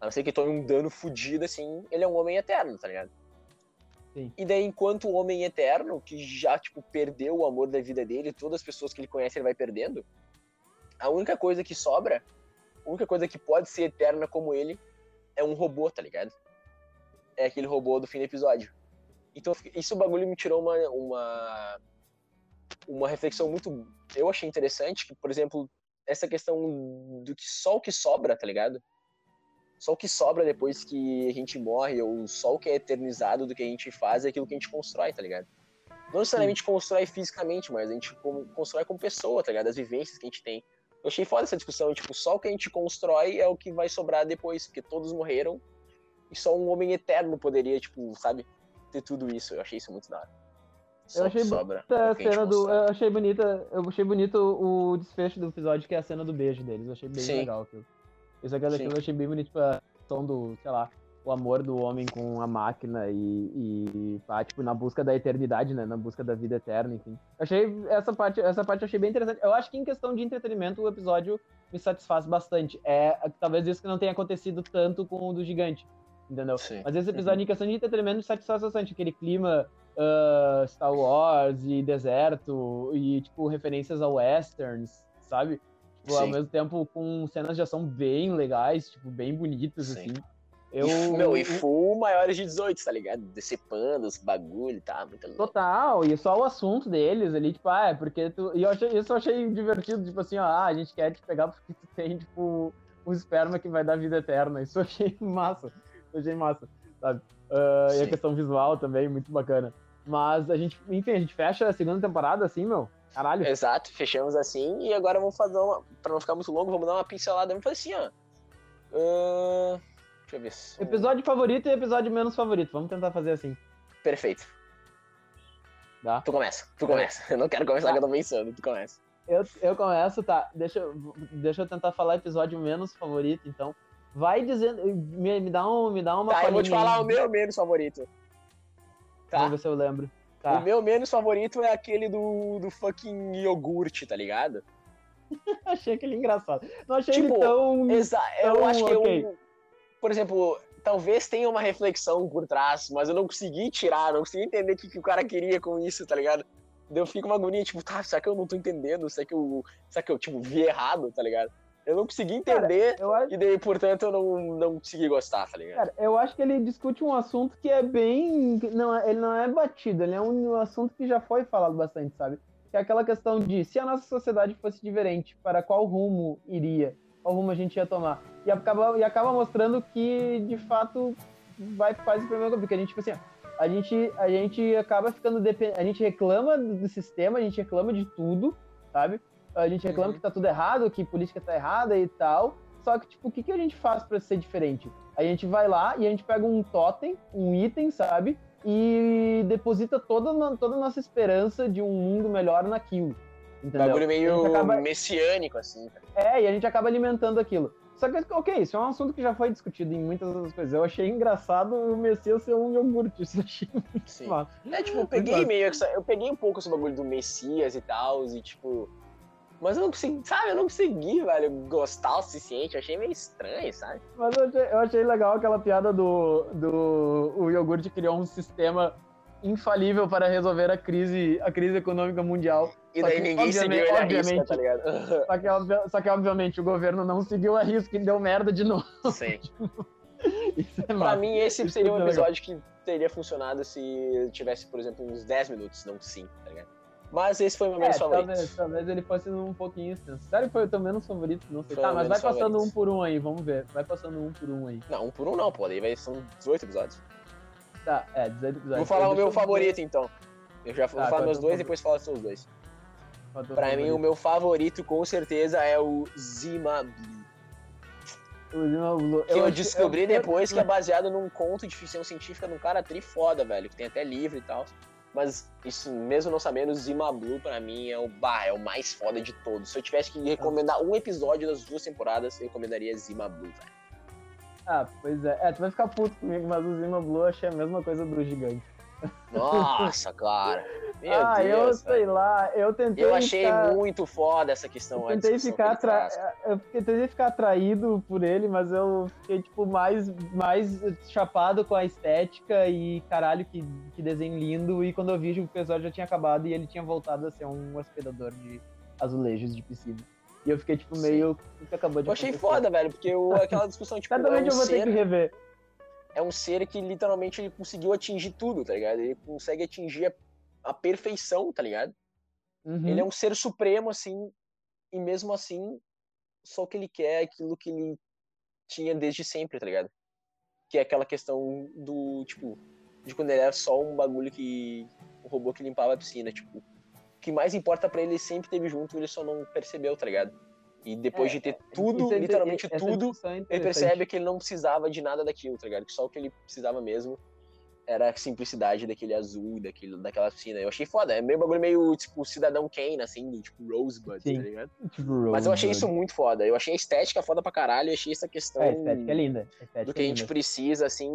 a não ser que tome um dano fudido, assim, ele é um homem eterno, tá ligado? Sim. E daí, enquanto o homem eterno, que já, tipo, perdeu o amor da vida dele, todas as pessoas que ele conhece ele vai perdendo, a única coisa que sobra, a única coisa que pode ser eterna como ele, é um robô, tá ligado? É aquele robô do fim do episódio. Então, isso o bagulho me tirou uma, uma, uma reflexão muito. Eu achei interessante, que, por exemplo, essa questão do que só o que sobra, tá ligado? Só o que sobra depois que a gente morre, ou só o que é eternizado do que a gente faz é aquilo que a gente constrói, tá ligado? Não necessariamente constrói fisicamente, mas a gente constrói como pessoa, tá ligado? As vivências que a gente tem. Eu achei foda essa discussão, tipo, só o que a gente constrói é o que vai sobrar depois, porque todos morreram e só um homem eterno poderia, tipo, sabe, ter tudo isso. Eu achei isso muito da hora. Só Eu achei bonita é a cena do. Eu achei bonita. Eu achei bonito o desfecho do episódio, que é a cena do beijo deles. Eu achei bem Sim. legal aquilo. Isso aqui Sim. eu achei bem bonito pra questão do, sei lá, o amor do homem com a máquina e, e pá, tipo, na busca da eternidade, né? Na busca da vida eterna, enfim. Eu achei essa parte, essa parte eu achei bem interessante. Eu acho que em questão de entretenimento o episódio me satisfaz bastante. É talvez isso que não tenha acontecido tanto com o do gigante. Entendeu? Sim. Mas esse episódio, em questão de entretenimento, me satisfaz bastante. Aquele clima ah, Star Wars e deserto e, tipo, referências a westerns, sabe? Tipo, ao mesmo tempo com cenas de ação bem legais, tipo, bem bonitas, Sim. assim. Eu, meu, e full maiores de 18, tá ligado? Decepando os bagulho, tá? Muito louco. Total, e só o assunto deles ali, tipo, ah, é porque tu. E eu achei, isso eu achei divertido, tipo assim, ó, ah, a gente quer te pegar porque tu tem, tipo, um esperma que vai dar vida eterna. Isso eu achei *laughs* massa. Eu achei massa, sabe? Ah, e a questão visual também, muito bacana. Mas a gente, enfim, a gente fecha a segunda temporada assim, meu. Caralho. Exato, fechamos assim e agora vamos fazer uma. Pra não ficar muito longo, vamos dar uma pincelada. Vamos fazer assim, ó. Ahn, deixa eu ver. se- Episódio favorito e episódio menos favorito. Vamos tentar fazer assim. Perfeito. Tá? Tu começa, tu começa. Eu não quero começar Tá. que eu tô pensando, tu começa. Eu, eu começo, tá? Deixa, eu- deixa eu tentar falar episódio menos favorito, então. Vai dizendo. Me, me dá, um, me dá uma Tá, eu vou te aí. falar o meu menos favorito. Tá? Vamos ver se eu lembro. Tá. O meu menos favorito é aquele do, do fucking iogurte, tá ligado? *laughs* achei aquele engraçado. Não achei Tipo, ele tão. Exa eu Então, acho que ok. eu. Por exemplo, talvez tenha uma reflexão por trás, mas eu não consegui tirar, não consegui entender o que, que o cara queria com isso, tá ligado? Daí eu fico uma agonia, tipo, tá, será que eu não tô entendendo? Será que eu, será que eu tipo, vi errado, tá ligado? Eu não consegui Cara, entender Eu acho, e daí, portanto, eu não, não consegui gostar, tá ligado? cara, eu acho que ele discute um assunto que é bem. Não, é- ele não é batido, ele é um assunto que já foi falado bastante, sabe? Que é aquela questão de se a nossa sociedade fosse diferente, para qual rumo iria? Qual rumo a gente ia tomar? E acaba, e acaba mostrando que, de fato, vai faz o primeiro porque a gente, tipo assim, a gente, a gente acaba ficando dependente. A gente reclama do sistema, a gente reclama de tudo, sabe? A gente reclama Uhum. que tá tudo errado, que política tá errada e tal. Só que, tipo, o que, que a gente faz pra ser diferente? A gente vai lá e a gente pega um totem, um item, sabe? E deposita toda, a- toda a nossa esperança de um mundo melhor naquilo. Entendeu? Bagulho meio acaba- messiânico, assim. tá? é, e a gente acaba alimentando aquilo. Só que, ok, isso é um assunto que já foi discutido em muitas outras coisas. Eu achei engraçado o Messias ser um iogurte. Isso eu achei muito Sim. É, tipo, eu peguei meio essa, eu peguei um pouco esse bagulho do Messias e tal, e tipo. Mas eu não consegui, sabe, eu não consegui, velho, gostar o suficiente. Eu achei meio estranho, sabe? Mas eu achei, eu achei legal aquela piada do, do. O iogurte criou um sistema infalível para resolver a crise, a crise econômica mundial. E Só daí que, ninguém seguiu à risca, tá ligado? *laughs* Só que, só que, obviamente, o governo não seguiu a risca e deu merda de novo. Sim. *laughs* Isso é Pra massa. mim, esse seria um é legal. episódio que teria funcionado se tivesse, por exemplo, uns 10 minutos, não 5, tá ligado? Mas esse foi o meu menos É, favorito. talvez, talvez ele fosse um pouquinho extenso. Sério, foi o teu menos favorito? Não sei. Foi Tá, mas vai menos passando favorito. um por um aí, vamos ver. Vai passando um por um aí. Não, um por um não, pô. Daí vai, são 18 episódios. Tá, é, 18 episódios. Vou falar o Deixa meu eu ver favorito, então. Eu já vou Tá, falar é meus teu dois e depois falo os seus dois. o Pra mim, favorito. o meu favorito, com certeza, é o Zima Blue. O Zima Blue. Que eu, achei- descobri eu- depois eu- que é baseado num conto de ficção científica de um cara tri foda, velho. Que tem até livro e tal. Mas, isso, mesmo não sabendo, Zima Blue, pra mim, é o, bah, é o mais foda de todos. Se eu tivesse que recomendar um episódio das duas temporadas, eu recomendaria Zima Blue, velho. Ah, pois é. É, tu vai ficar puto comigo, mas o Zima Blue eu achei a mesma coisa do gigante. Nossa, cara. *laughs* Meu ah, eu Deus, sei velho. lá, eu tentei. Eu achei ficar... muito foda essa questão. Eu tentei ficar que eu tentei ficar atraído por ele, mas eu fiquei tipo mais mais chapado com a estética e caralho que, que desenho lindo e quando eu vi o episódio já tinha acabado e ele tinha voltado a ser um hospedador de azulejos de piscina. E eu fiquei tipo meio o que acabou de Eu achei acontecer. foda, velho, porque o- aquela discussão, tipo, é um, eu vou ter que ser, rever. é um ser que literalmente ele conseguiu atingir tudo, tá ligado? Ele consegue atingir a, a perfeição, tá ligado? Uhum. Ele é um ser supremo, assim, e mesmo assim, só o que ele quer é aquilo que ele tinha desde sempre, tá ligado? Que é aquela questão do, tipo, de quando ele era só um bagulho que. um robô que limpava a piscina, tipo. O que mais importa pra ele, sempre teve junto, ele só não percebeu, tá ligado? E depois É, de ter é, tudo, é- literalmente essa tudo, é ele percebe que ele não precisava de nada daquilo, tá ligado? Que só o que ele precisava mesmo era a simplicidade daquele azul, daquele, daquela piscina. Eu achei foda, é meio bagulho meio, tipo, Cidadão Kane, assim, do, tipo, Rosebud, Sim. tá ligado? Tipo, Mas eu achei Rosebud. isso muito foda. Eu achei a estética foda pra caralho, eu achei essa questão É, a estética é linda. A estética do que é a gente linda. precisa, assim,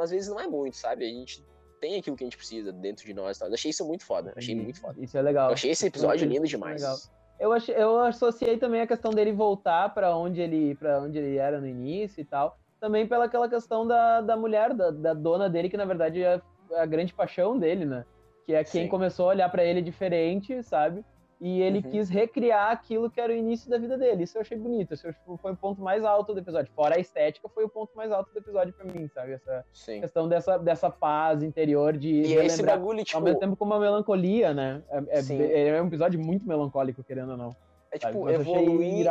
às vezes não é muito, sabe? A gente tem aquilo que a gente precisa dentro de nós e tal. Eu achei isso muito foda, achei Entendi. muito foda. Isso é legal. Eu achei esse é episódio coisa lindo demais. legal. Eu, achei, eu associei também a questão dele voltar pra onde ele para onde ele era no início e tal. Também pela aquela questão da, da mulher, da, da dona dele, que na verdade é a grande paixão dele, né? Que é quem Sim. começou a olhar pra ele diferente, sabe? E ele Uhum. quis recriar aquilo que era o início da vida dele. Isso eu achei bonito. Isso foi o ponto mais alto do episódio. Fora a estética, foi o ponto mais alto do episódio pra mim, sabe? Essa Sim. questão dessa, dessa paz interior de E esse bagulho, tipo, ao mesmo tempo com uma melancolia, né? É, é, é um episódio muito melancólico, querendo ou não. é sabe? tipo, Mas evoluir,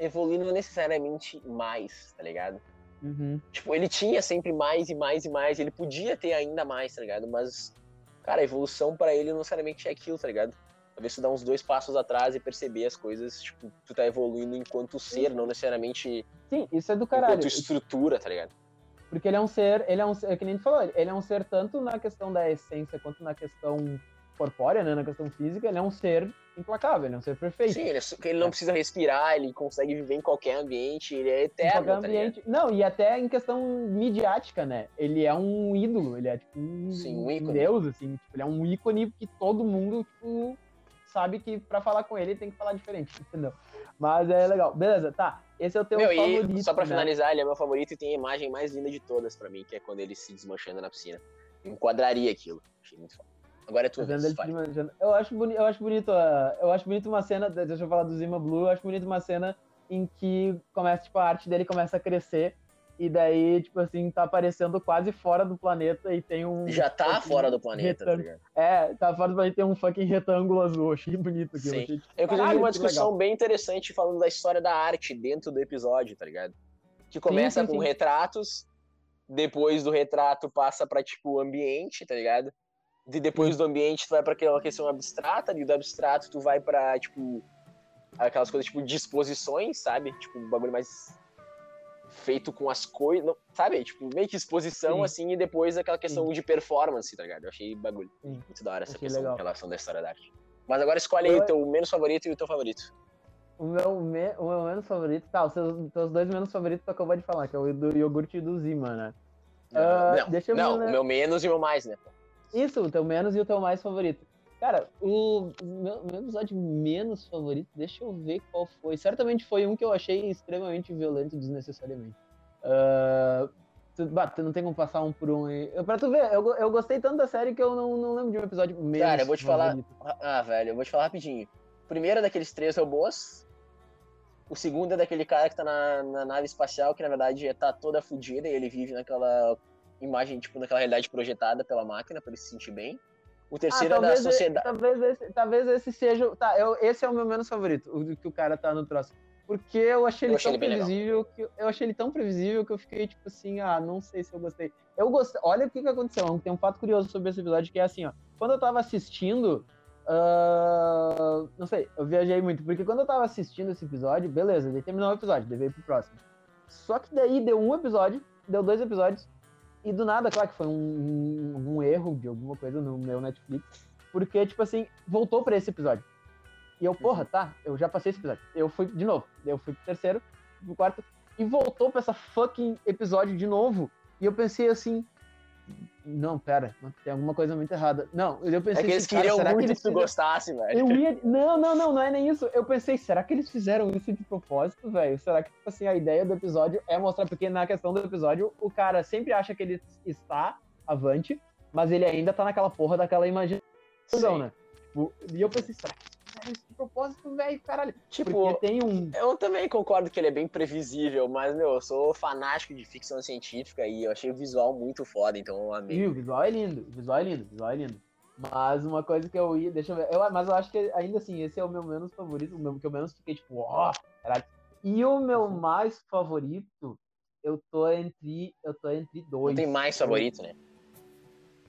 evoluir não necessariamente mais, tá ligado? Uhum. Tipo, ele tinha sempre mais e mais e mais, ele podia ter ainda mais, tá ligado? Mas, cara, a evolução pra ele não necessariamente é aquilo, tá ligado? Talvez tu dar uns dois passos atrás e perceber as coisas, tipo, tu tá evoluindo enquanto ser, não necessariamente Sim, isso é do caralho. enquanto estrutura, tá ligado? Porque ele é um ser, ele é um ser, é que nem tu falou, ele é um ser tanto na questão da essência quanto na questão corpórea, né? Na questão física, ele é um ser implacável, ele é um ser perfeito. Sim, ele, ele não precisa respirar, ele consegue viver em qualquer ambiente, ele é eterno, qualquer tá ambiente. Não, e até em questão midiática, né? Ele é um ídolo, ele é tipo um, Sim, um um ícone. deus, assim. Tipo, ele é um ícone que todo mundo, tipo, sabe que pra falar com ele tem que falar diferente, entendeu? Mas é legal. Beleza, tá. Esse é o teu Meu, favorito. e só pra né? finalizar, ele é meu favorito e tem a imagem mais linda de todas pra mim, que é quando ele se desmanchando na piscina. Enquadraria aquilo. Achei muito foda. Agora é tu. Eu acho, eu acho bonito, a- eu acho bonito uma cena, deixa eu falar do Zima Blue, eu acho bonito uma cena em que começa, tipo, a arte dele começa a crescer e daí, tipo assim, tá aparecendo quase fora do planeta e tem um... Já tá fora do planeta, tá ligado? É, tá fora do planeta e tem um fucking retângulo azul, achei bonito aquilo. Sim. Achei, tipo, Eu inclusive caralho, uma discussão legal. bem interessante falando da história da arte dentro do episódio, tá ligado? Que começa sim, com sim. retratos, depois do retrato passa pra, tipo, ambiente, tá ligado? De depois do ambiente tu vai pra aquela questão abstrata, e do abstrato tu vai pra, tipo, aquelas coisas, tipo, disposições, sabe? Tipo, um bagulho mais feito com as coisas, não- sabe? Tipo, meio que exposição, Sim. assim, e depois aquela questão de performance, tá ligado? Eu achei bagulho. Sim. Muito da hora essa Achei questão legal. em relação da história da arte. Mas agora escolhe aí Eu- o teu menos favorito e o teu favorito. O meu, me- o meu menos favorito, tá, os seus, teus dois menos favoritos tu acabou de falar, que é o do iogurte e do Zima, né? Ah, não, deixa eu não né? o meu menos e o meu mais, né? Isso, o teu menos e o teu mais favorito. Cara, o meu, meu episódio menos favorito, deixa eu ver qual foi. Certamente foi um que eu achei extremamente violento desnecessariamente. Ah, tu, bah, tu não tem como passar um por um aí. Pra tu ver, eu, eu gostei tanto da série que eu não, não lembro de um episódio menos Cara, eu vou te falar- favorito. Ah, velho, eu vou te falar rapidinho. O primeiro é daqueles três robôs. O segundo é daquele cara que tá na, na nave espacial, que na verdade tá toda fodida e ele vive naquela imagem, tipo, naquela realidade projetada pela máquina pra ele se sentir bem. O terceiro ah, é da sociedade. talvez, esse, talvez esse seja. Tá, eu, esse é o meu menos favorito, o que o cara tá no troço. Porque eu achei ele Eu achei tão ele previsível que eu achei ele tão previsível que eu fiquei tipo assim, ah, não sei se eu gostei. Eu gostei. Olha o que, que aconteceu. Tem um fato curioso sobre esse episódio que é assim, ó. Quando eu tava assistindo, ah, não sei, eu viajei muito porque quando eu tava assistindo esse episódio, beleza, daí terminou o episódio, daí veio pro próximo. Só que daí deu um episódio, deu dois episódios e do nada, claro que foi um, um, um erro de alguma coisa no meu Netflix, porque tipo assim voltou pra esse episódio. E eu, porra, tá, eu já passei esse episódio. Eu fui de novo. Eu fui pro terceiro, pro quarto, e voltou pra essa fucking episódio de novo. E eu pensei assim. Não, pera, tem alguma coisa muito errada. Não, eu pensei É que eles assim, cara, queriam muito que, eles tu fizeram- gostasse, velho. eu ia. Não, não, não, não é nem isso. Eu pensei, será que eles fizeram isso de propósito, velho? Será que, tipo assim, a ideia do episódio é mostrar, porque na questão do episódio, o cara sempre acha que ele está avante, mas ele ainda tá naquela porra daquela imaginação, Sim. né? Tipo, e eu pensei, será que de propósito, velho? Caralho. Tipo, Porque tem um. eu também concordo que ele é bem previsível, mas, meu, eu sou fanático de ficção científica e eu achei o visual muito foda, então eu amei. E o visual é lindo, o visual é lindo, o visual é lindo. Mas uma coisa que eu ia, deixa eu ver, eu, mas eu acho que ainda assim, esse é o meu menos favorito, o meu, que eu menos fiquei tipo, ó, caralho. E o meu mais favorito, eu tô entre, eu tô entre dois. Não tem mais favorito, né?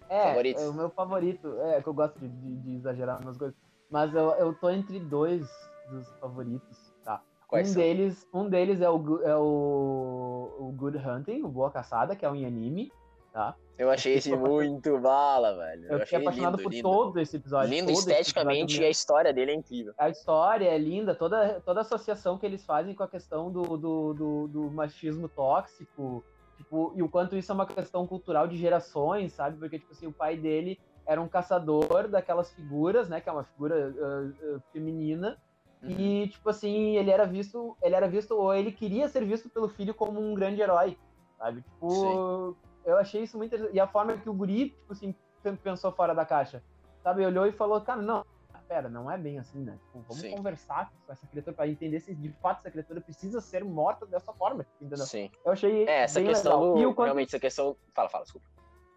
É, é o meu favorito, é que eu gosto de, de- de exagerar nas coisas, mas eu, eu tô entre dois dos favoritos, tá? Quais um são? deles, um deles é o, é o, o Good Hunting, o Boa Caçada, que é um anime, tá? Eu achei esse muito bala, velho. Eu, Eu, fiquei apaixonado lindo, por lindo. todo esse episódio. Lindo esteticamente episódio e a história dele é incrível. A história é linda, toda, toda a associação que eles fazem com a questão do, do, do, do machismo tóxico, tipo, e o quanto isso é uma questão cultural de gerações, sabe? Porque, tipo assim, o pai dele era um caçador daquelas figuras, né? Que é uma figura ah, ah, feminina. Uhum. E, tipo assim, ele era visto, ele era visto, ou ele queria ser visto pelo filho como um grande herói, sabe? Tipo, Sim. eu achei isso muito interessante. E a forma que o guri, tipo assim, pen- pensou fora da caixa, sabe? Olhou e falou, cara, não, pera, não é bem assim, né? Tipo, vamos Sim. conversar com essa criatura pra entender se de fato essa criatura precisa ser morta dessa forma, entendeu? Sim. Eu achei É, essa questão do. E o quanto... Realmente, essa questão. Fala, fala, desculpa.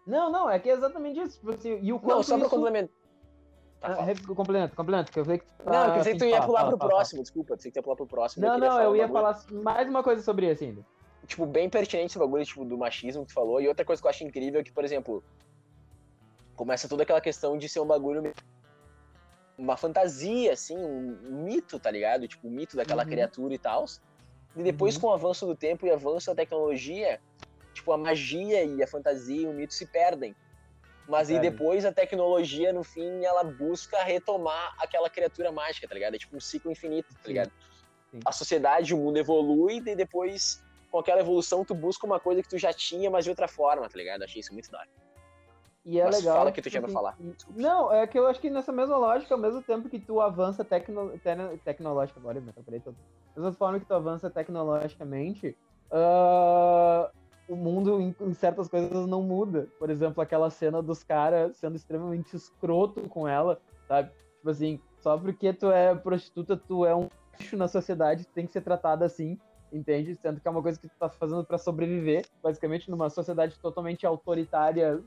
Não, não, é que é exatamente isso. Tipo assim, e o Não, só isso... complementar. Tá, Ah, complemento, complemento, que eu sei que tu Não, eu pensei que tu ia fala, pular fala, pro fala, fala. próximo, desculpa. Pensei que tu ia pular pro próximo. Não, queria não, eu um ia bagulho, falar mais uma coisa sobre isso ainda. Tipo, bem pertinente esse bagulho tipo, do machismo que tu falou. E outra coisa que eu acho incrível é que, por exemplo, começa toda aquela questão de ser um bagulho. Uma fantasia, assim, um um mito, tá ligado? Tipo, o mito daquela Uhum. criatura e tal. E depois, Uhum. com o avanço do tempo e avanço da tecnologia, tipo, a magia e a fantasia e o mito se perdem. Mas perdem. depois a tecnologia, no fim, ela busca retomar aquela criatura mágica, tá ligado? É tipo um ciclo infinito, tá Sim. ligado? Sim. A sociedade, o mundo evolui e depois, com aquela evolução, tu busca uma coisa que tu já tinha, mas de outra forma, tá ligado? Achei isso muito da hora. E é Mas legal. fala o que tu tinha pra falar. Não, é que eu acho que nessa mesma lógica, ao mesmo tempo que tu avança tecno, tecno, tecnológica, agora eu me atrapalhei todo. Da mesma forma que tu avança tecnologicamente, ah, o mundo em, em certas coisas não muda. Por exemplo, aquela cena dos caras sendo extremamente escroto com ela, sabe? Tipo assim, só porque tu é prostituta, tu é um bicho na sociedade, tu tem que ser tratado assim, entende? Sendo que é uma coisa que tu tá fazendo pra sobreviver, basicamente numa sociedade totalmente autoritária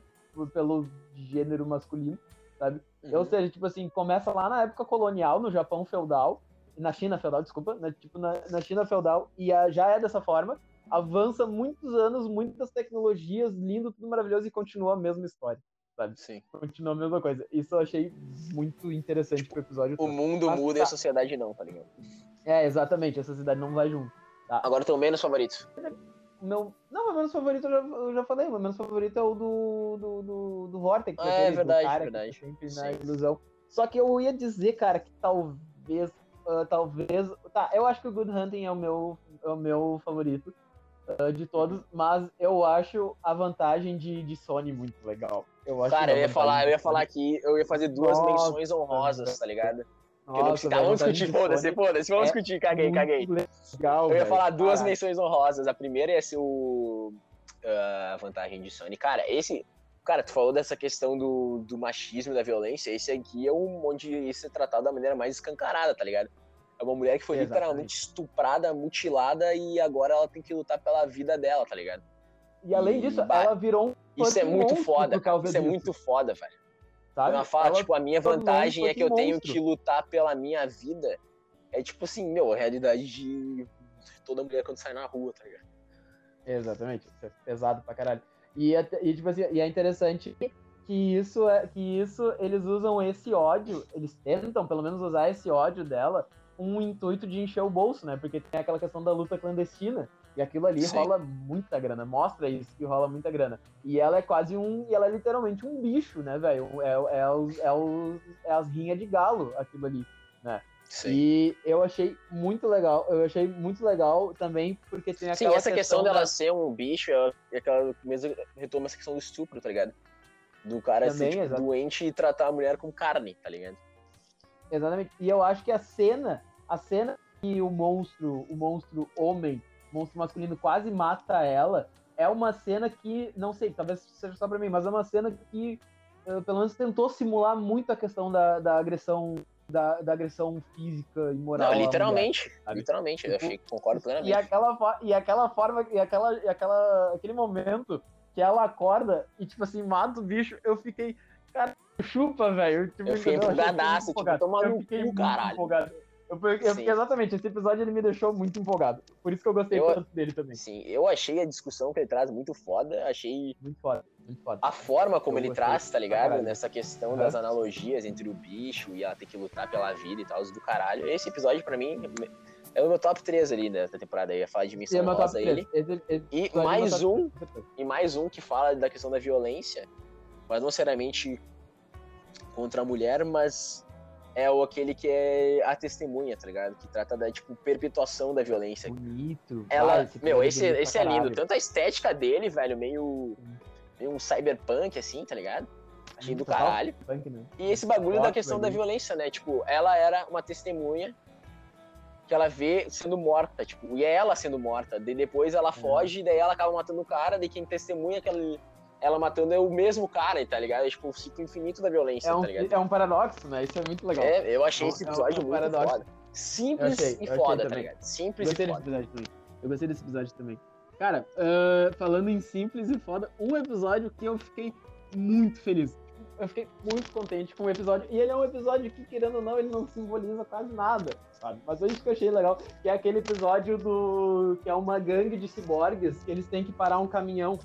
pelo gênero masculino, sabe? Ou Uhum. seja, tipo assim, começa lá na época colonial, no Japão feudal, na China feudal, desculpa, né? tipo na, na China feudal, e a- já é dessa forma, avança muitos anos, muitas tecnologias, lindo, tudo maravilhoso, e continua a mesma história, sabe? Sim. Continua a mesma coisa. Isso eu achei muito interessante pro episódio. O todo. mundo Mas muda e a tá. sociedade não, tá ligado? É, exatamente, essa cidade não vai junto. Agora teu menos favorito. Meu. Não, meu menos favorito eu já, eu já falei, meu menos favorito é o do. do, do, do Vortex. Ah, é aquele, do verdade, cara que verdade. tá sempre na Sim. ilusão. Só que eu ia dizer, cara, que talvez. ah, talvez. Tá, eu acho que o Good Hunting é o meu, é o meu favorito ah, de todos, mas eu acho a vantagem de, de Sony muito legal. Eu acho Cara, eu ia falar, eu ia falar aqui, eu ia fazer duas Nossa, menções honrosas, tá ligado? Não Nossa, a Vamos discutir, foda-se, foda-se, vamos é discutir, caguei, caguei. Legal, Eu ia falar duas caralho. menções honrosas. A primeira ia ser o. ah, A vantagem de Sony. Cara, esse. Cara, tu falou dessa questão do, do machismo e da violência. Esse aqui é um onde isso é tratado da maneira mais escancarada, tá ligado? É uma mulher que foi Exatamente. literalmente estuprada, mutilada e agora ela tem que lutar pela vida dela, tá ligado? E além E, disso, ela virou um Isso é muito foda, Isso é muito foda, velho. sabe? Ela fala, Ela tipo, a minha vantagem é que eu tenho monstro. que lutar pela minha vida. É tipo assim, meu, a realidade de toda mulher quando sai na rua, tá ligado? Exatamente, isso é pesado pra caralho. E, é- e, tipo assim, e é interessante que isso é que isso eles usam esse ódio, eles tentam pelo menos usar esse ódio dela um intuito de encher o bolso, né? Porque tem aquela questão da luta clandestina e aquilo ali Sim. rola muita grana, mostra isso que rola muita grana. E ela é quase um, e ela é literalmente um bicho, né, velho? É, é, os, é, os, é as rinhas de galo aquilo ali. Sim. E eu achei muito legal, eu achei muito legal também porque tem Sim, aquela essa questão da- dela ser um bicho é é aquela mesmo retoma essa questão do estupro, tá ligado? Do cara Também, ser tipo, doente e tratar a mulher como carne, tá ligado? Exatamente. E eu acho que a cena, a cena que o monstro, o monstro homem, o monstro masculino quase mata ela, é uma cena que, não sei, talvez seja só pra mim, mas é uma cena que eh, pelo menos tentou simular muito a questão da, da agressão da, da agressão física e moral. Não, literalmente. literalmente. Eu Tipo, achei, concordo E plenamente. aquela, fo- e aquela forma, e aquela, e aquela, aquele momento que ela acorda e, tipo assim, mata o bicho, eu fiquei, cara, chupa, velho. Tipo, Eu fiquei empolgadaço, tipo, toma no fiquei cu, caralho. empolgado. Eu, eu fiquei, exatamente, esse episódio ele me deixou muito empolgado. Por isso que eu gostei Eu- tanto dele também. Sim, eu achei a discussão que ele traz muito foda. Achei Muito foda, muito foda. a forma como Eu ele traz, tá ligado? caralho. Nessa questão Aham. das analogias entre o bicho e ela ter que lutar pela vida e tal, do caralho. Esse episódio, pra mim, é o meu top 3 ali da da temporada. Eu ia falar de é Missão top Rosa, 3. ele. Esse, esse E é mais um, 3, com certeza. e mais um que fala da questão da violência, mas não necessariamente contra a mulher, mas é o aquele que é a testemunha, tá ligado? Que trata da, tipo, perpetuação da violência. Bonito. Ela, vai, esse meu, episódio esse, esse é lindo. Tanto a estética dele, velho, meio, meio um cyberpunk, assim, tá ligado? Achei do caralho. punk, né? E esse bagulho da questão da ali. violência, né? Tipo, ela era uma testemunha que ela vê sendo morta, tipo, e é ela sendo morta. Depois É. ela foge, daí ela acaba matando o cara, daí quem testemunha que ela, matando é o mesmo cara, tá ligado? É tipo o ciclo infinito da violência, É um, tá ligado? é um paradoxo, né? Isso é muito legal. É, eu achei É esse é episódio é um muito paradoxo. foda. Simples Eu achei, e eu foda, tá também. ligado? Simples Gostei e desse foda. episódio também. Eu gostei desse episódio também. Cara, ah, falando em simples e foda, um episódio que eu fiquei muito feliz. Eu fiquei muito contente com o episódio. E ele é um episódio que, querendo ou não, ele não simboliza quase nada, sabe? Mas é isso que eu achei legal, que é aquele episódio do. que é uma gangue de ciborgues que eles têm que parar um caminhão.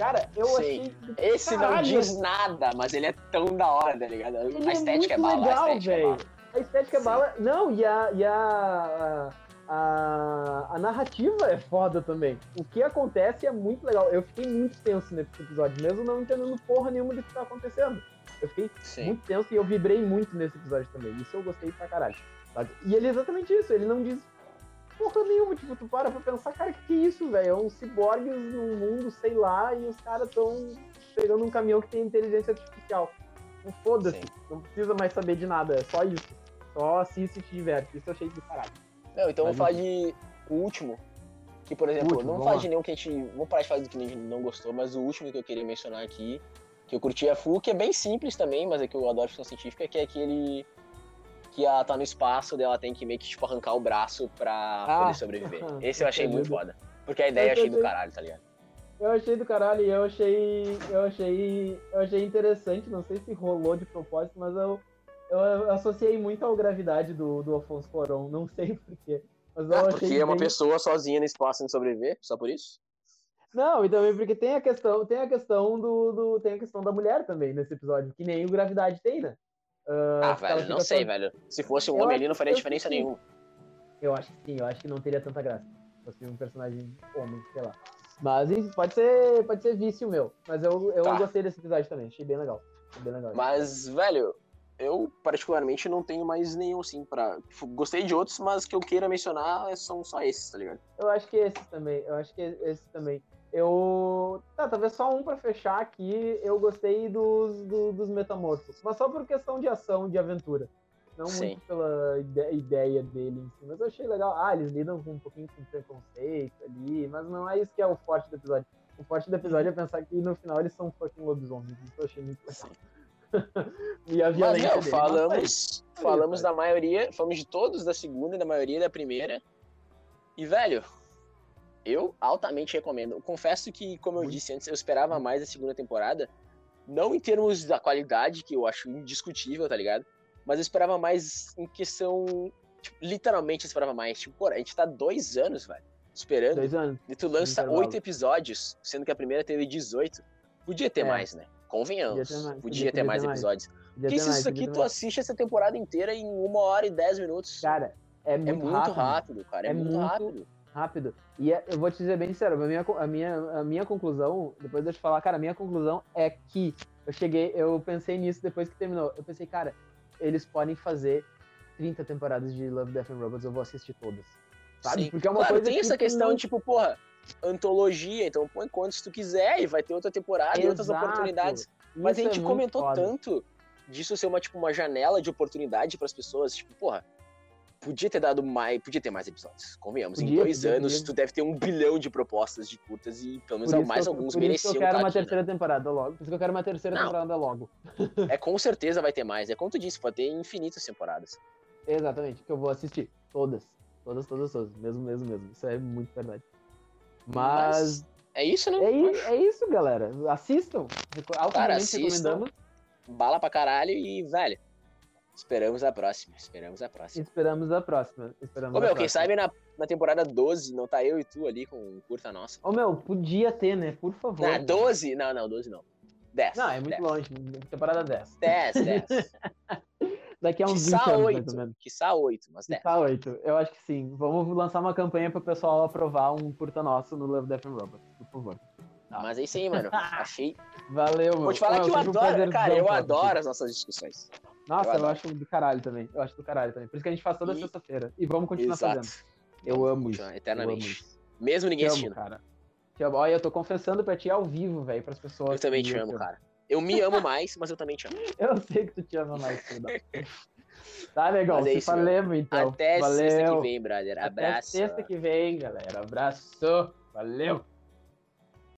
Cara, eu Sim. achei. Esse não caralho. diz nada, mas ele é tão da hora, tá ligado? Ele a estética é, muito bala, legal, a estética é velho. bala. A estética é bala. Não, e a. E a, a, a narrativa é foda também. O que acontece é muito legal. Eu fiquei muito tenso nesse episódio, mesmo não entendendo porra nenhuma do que tá acontecendo. Eu fiquei Sim. muito tenso e eu vibrei muito nesse episódio também. Isso eu gostei pra caralho. sabe? E ele é exatamente isso, ele não diz porra nenhuma. Tipo, tu para pra pensar, cara, que que é isso, velho? É uns ciborgues no mundo, sei lá, e os caras tão pegando um caminhão que tem inteligência artificial. Não foda-se, não precisa mais saber de nada, é só isso. Só assiste e te diverte. Isso eu achei do caralho. Não, então Mas vamos falar de o último. Que, por exemplo, último, não falar de nenhum que a gente. Vamos parar de falar do que a gente não gostou, mas o último que eu queria mencionar aqui, que eu curti a full, que é bem simples também, mas é que eu adoro ficção científica, que é aquele. Que ela tá no espaço, ela tem que meio que tipo, arrancar o braço pra Ah, poder sobreviver. *laughs* Esse eu achei muito foda. Porque a ideia eu achei do caralho, tá ligado? Eu achei do caralho e eu achei. Eu achei. Eu achei interessante, não sei se rolou de propósito, mas eu, eu associei muito à gravidade do, do Afonso Cuarón, não sei *laughs* porquê. Mas eu Ah, achei porque é uma bem- pessoa sozinha no espaço sem sobreviver, só por isso? Não, e também porque tem a questão, tem a questão do, do- tem a questão da mulher também nesse episódio, que nem o Gravidade tem, né? Ah, que ela velho, não sei, velho. Se fosse um Eu homem ali, não faria diferença sim. nenhuma. Eu acho que sim, eu acho que não teria tanta graça. Se fosse um personagem homem, sei lá. Mas pode ser, pode ser vício meu. Mas eu, eu Tá. gostei desse episódio também, achei bem legal. Achei bem legal. Mas, velho, eu particularmente não tenho mais nenhum, assim, pra. Gostei de outros, mas que eu queira mencionar são só esses, tá ligado? Eu acho que esse também, eu acho que esse também. Eu. Tá, talvez só um pra fechar aqui. Eu gostei dos, do- dos metamorfos. Mas só por questão de ação, de aventura. Não Sim. muito pela ide- ideia dele em si. Mas eu achei legal. Ah, eles lidam com um pouquinho com preconceito ali. Mas não é isso que é o forte do episódio. O forte do episódio é pensar que no final eles são fucking lobisomens. Isso eu achei muito legal. *laughs* e a Mas, violência. meu, dele. falamos, falamos da maioria, falamos de todos da segunda e da maioria da primeira. E, velho, eu altamente recomendo. Confesso que, como eu disse antes, eu esperava mais da segunda temporada, Não em termos da qualidade, que eu acho indiscutível, tá ligado? Mas eu esperava mais em questão. Tipo, literalmente eu esperava mais. Tipo, pô, a gente tá dois anos, velho, esperando. Dois anos. E tu lança oito episódios, sendo que a primeira teve 18. Podia ter É. mais, né? Convenhamos. Podia ter mais, Podia, ter mais episódios. Podia Porque ter isso aqui tu mais. assiste essa temporada inteira em uma hora e dez minutos. Cara, é é muito, muito rápido. rápido, cara. É, É muito- rápido. Rápido. E é- eu vou te dizer bem sincero, a minha, a, minha, a minha conclusão, depois de eu te falar, cara, a minha conclusão é que eu cheguei, eu pensei nisso depois que terminou. Eu pensei, cara, eles podem fazer 30 temporadas de Love, Death and Robots, eu vou assistir todas. Sabe? Sim. Porque é uma claro, coisa tem que essa questão, não- tipo, porra, antologia, então põe quantos tu quiser e vai ter outra temporada e outras Exato. oportunidades. Mas Isso a gente é comentou foda. tanto disso ser uma, tipo, uma janela de oportunidade pras pessoas, tipo, porra, podia ter dado mais, podia ter mais episódios, convenhamos. em Podia, dois podia, anos, podia. tu deve ter um bilhão de propostas de curtas e pelo menos Por mais eu- alguns por isso que mereciam eu quero uma aqui, né? terceira temporada logo. Por isso que eu quero uma terceira Não. temporada logo. É com certeza vai ter mais. É como tu disse, pode ter infinitas temporadas. Exatamente, que eu vou assistir. Todas. Todas, todas, todas. Mesmo, mesmo, mesmo. Isso é muito verdade. Mas É isso, né? é, é isso, galera. Assistam. Altamente assistam. recomendamos. Bala pra caralho e, velho, esperamos a próxima. Esperamos a próxima. Esperamos a próxima. Esperamos Ô, meu, quem próxima. sabe na, na temporada 12 não tá eu e tu ali com curta nossa. Ô, meu, podia ter, né? Por favor. Na 12? Não, não, 12 não. 10. Não, é muito 10. longe. Temporada 10. 10, 10. Daqui a uns 20 Quiçá anos, mais 8. ou menos. Quiçá 8, mas 10. Tá 8. Eu acho que sim. Vamos lançar uma campanha pro pessoal aprovar um curta nosso no Love, Death and Robots, por favor. Mas é isso aí, mano. *laughs* Achei. Valeu, meu. Vou te falar Ô, que eu um adoro, prazerzão cara, eu adoro as nossas discussões. Nossa, eu eu, acho do caralho também. Eu acho do caralho também. Por isso que a gente faz toda E- sexta-feira. E vamos continuar Exato. fazendo. Eu amo isso. Eternamente. amo isso. Mesmo ninguém Te amo, assistindo. cara. Te amo. Olha, eu tô confessando pra ti ao vivo, velho, pras pessoas. Eu também te amo, cara. Eu me amo mais, mas eu também te amo. *laughs* Eu sei que tu te ama mais, *laughs* Tá legal, Mas é isso, falemos então. Até Valeu. sexta que vem, brother. Até Abraço. sexta que vem, galera. Abraço. Valeu.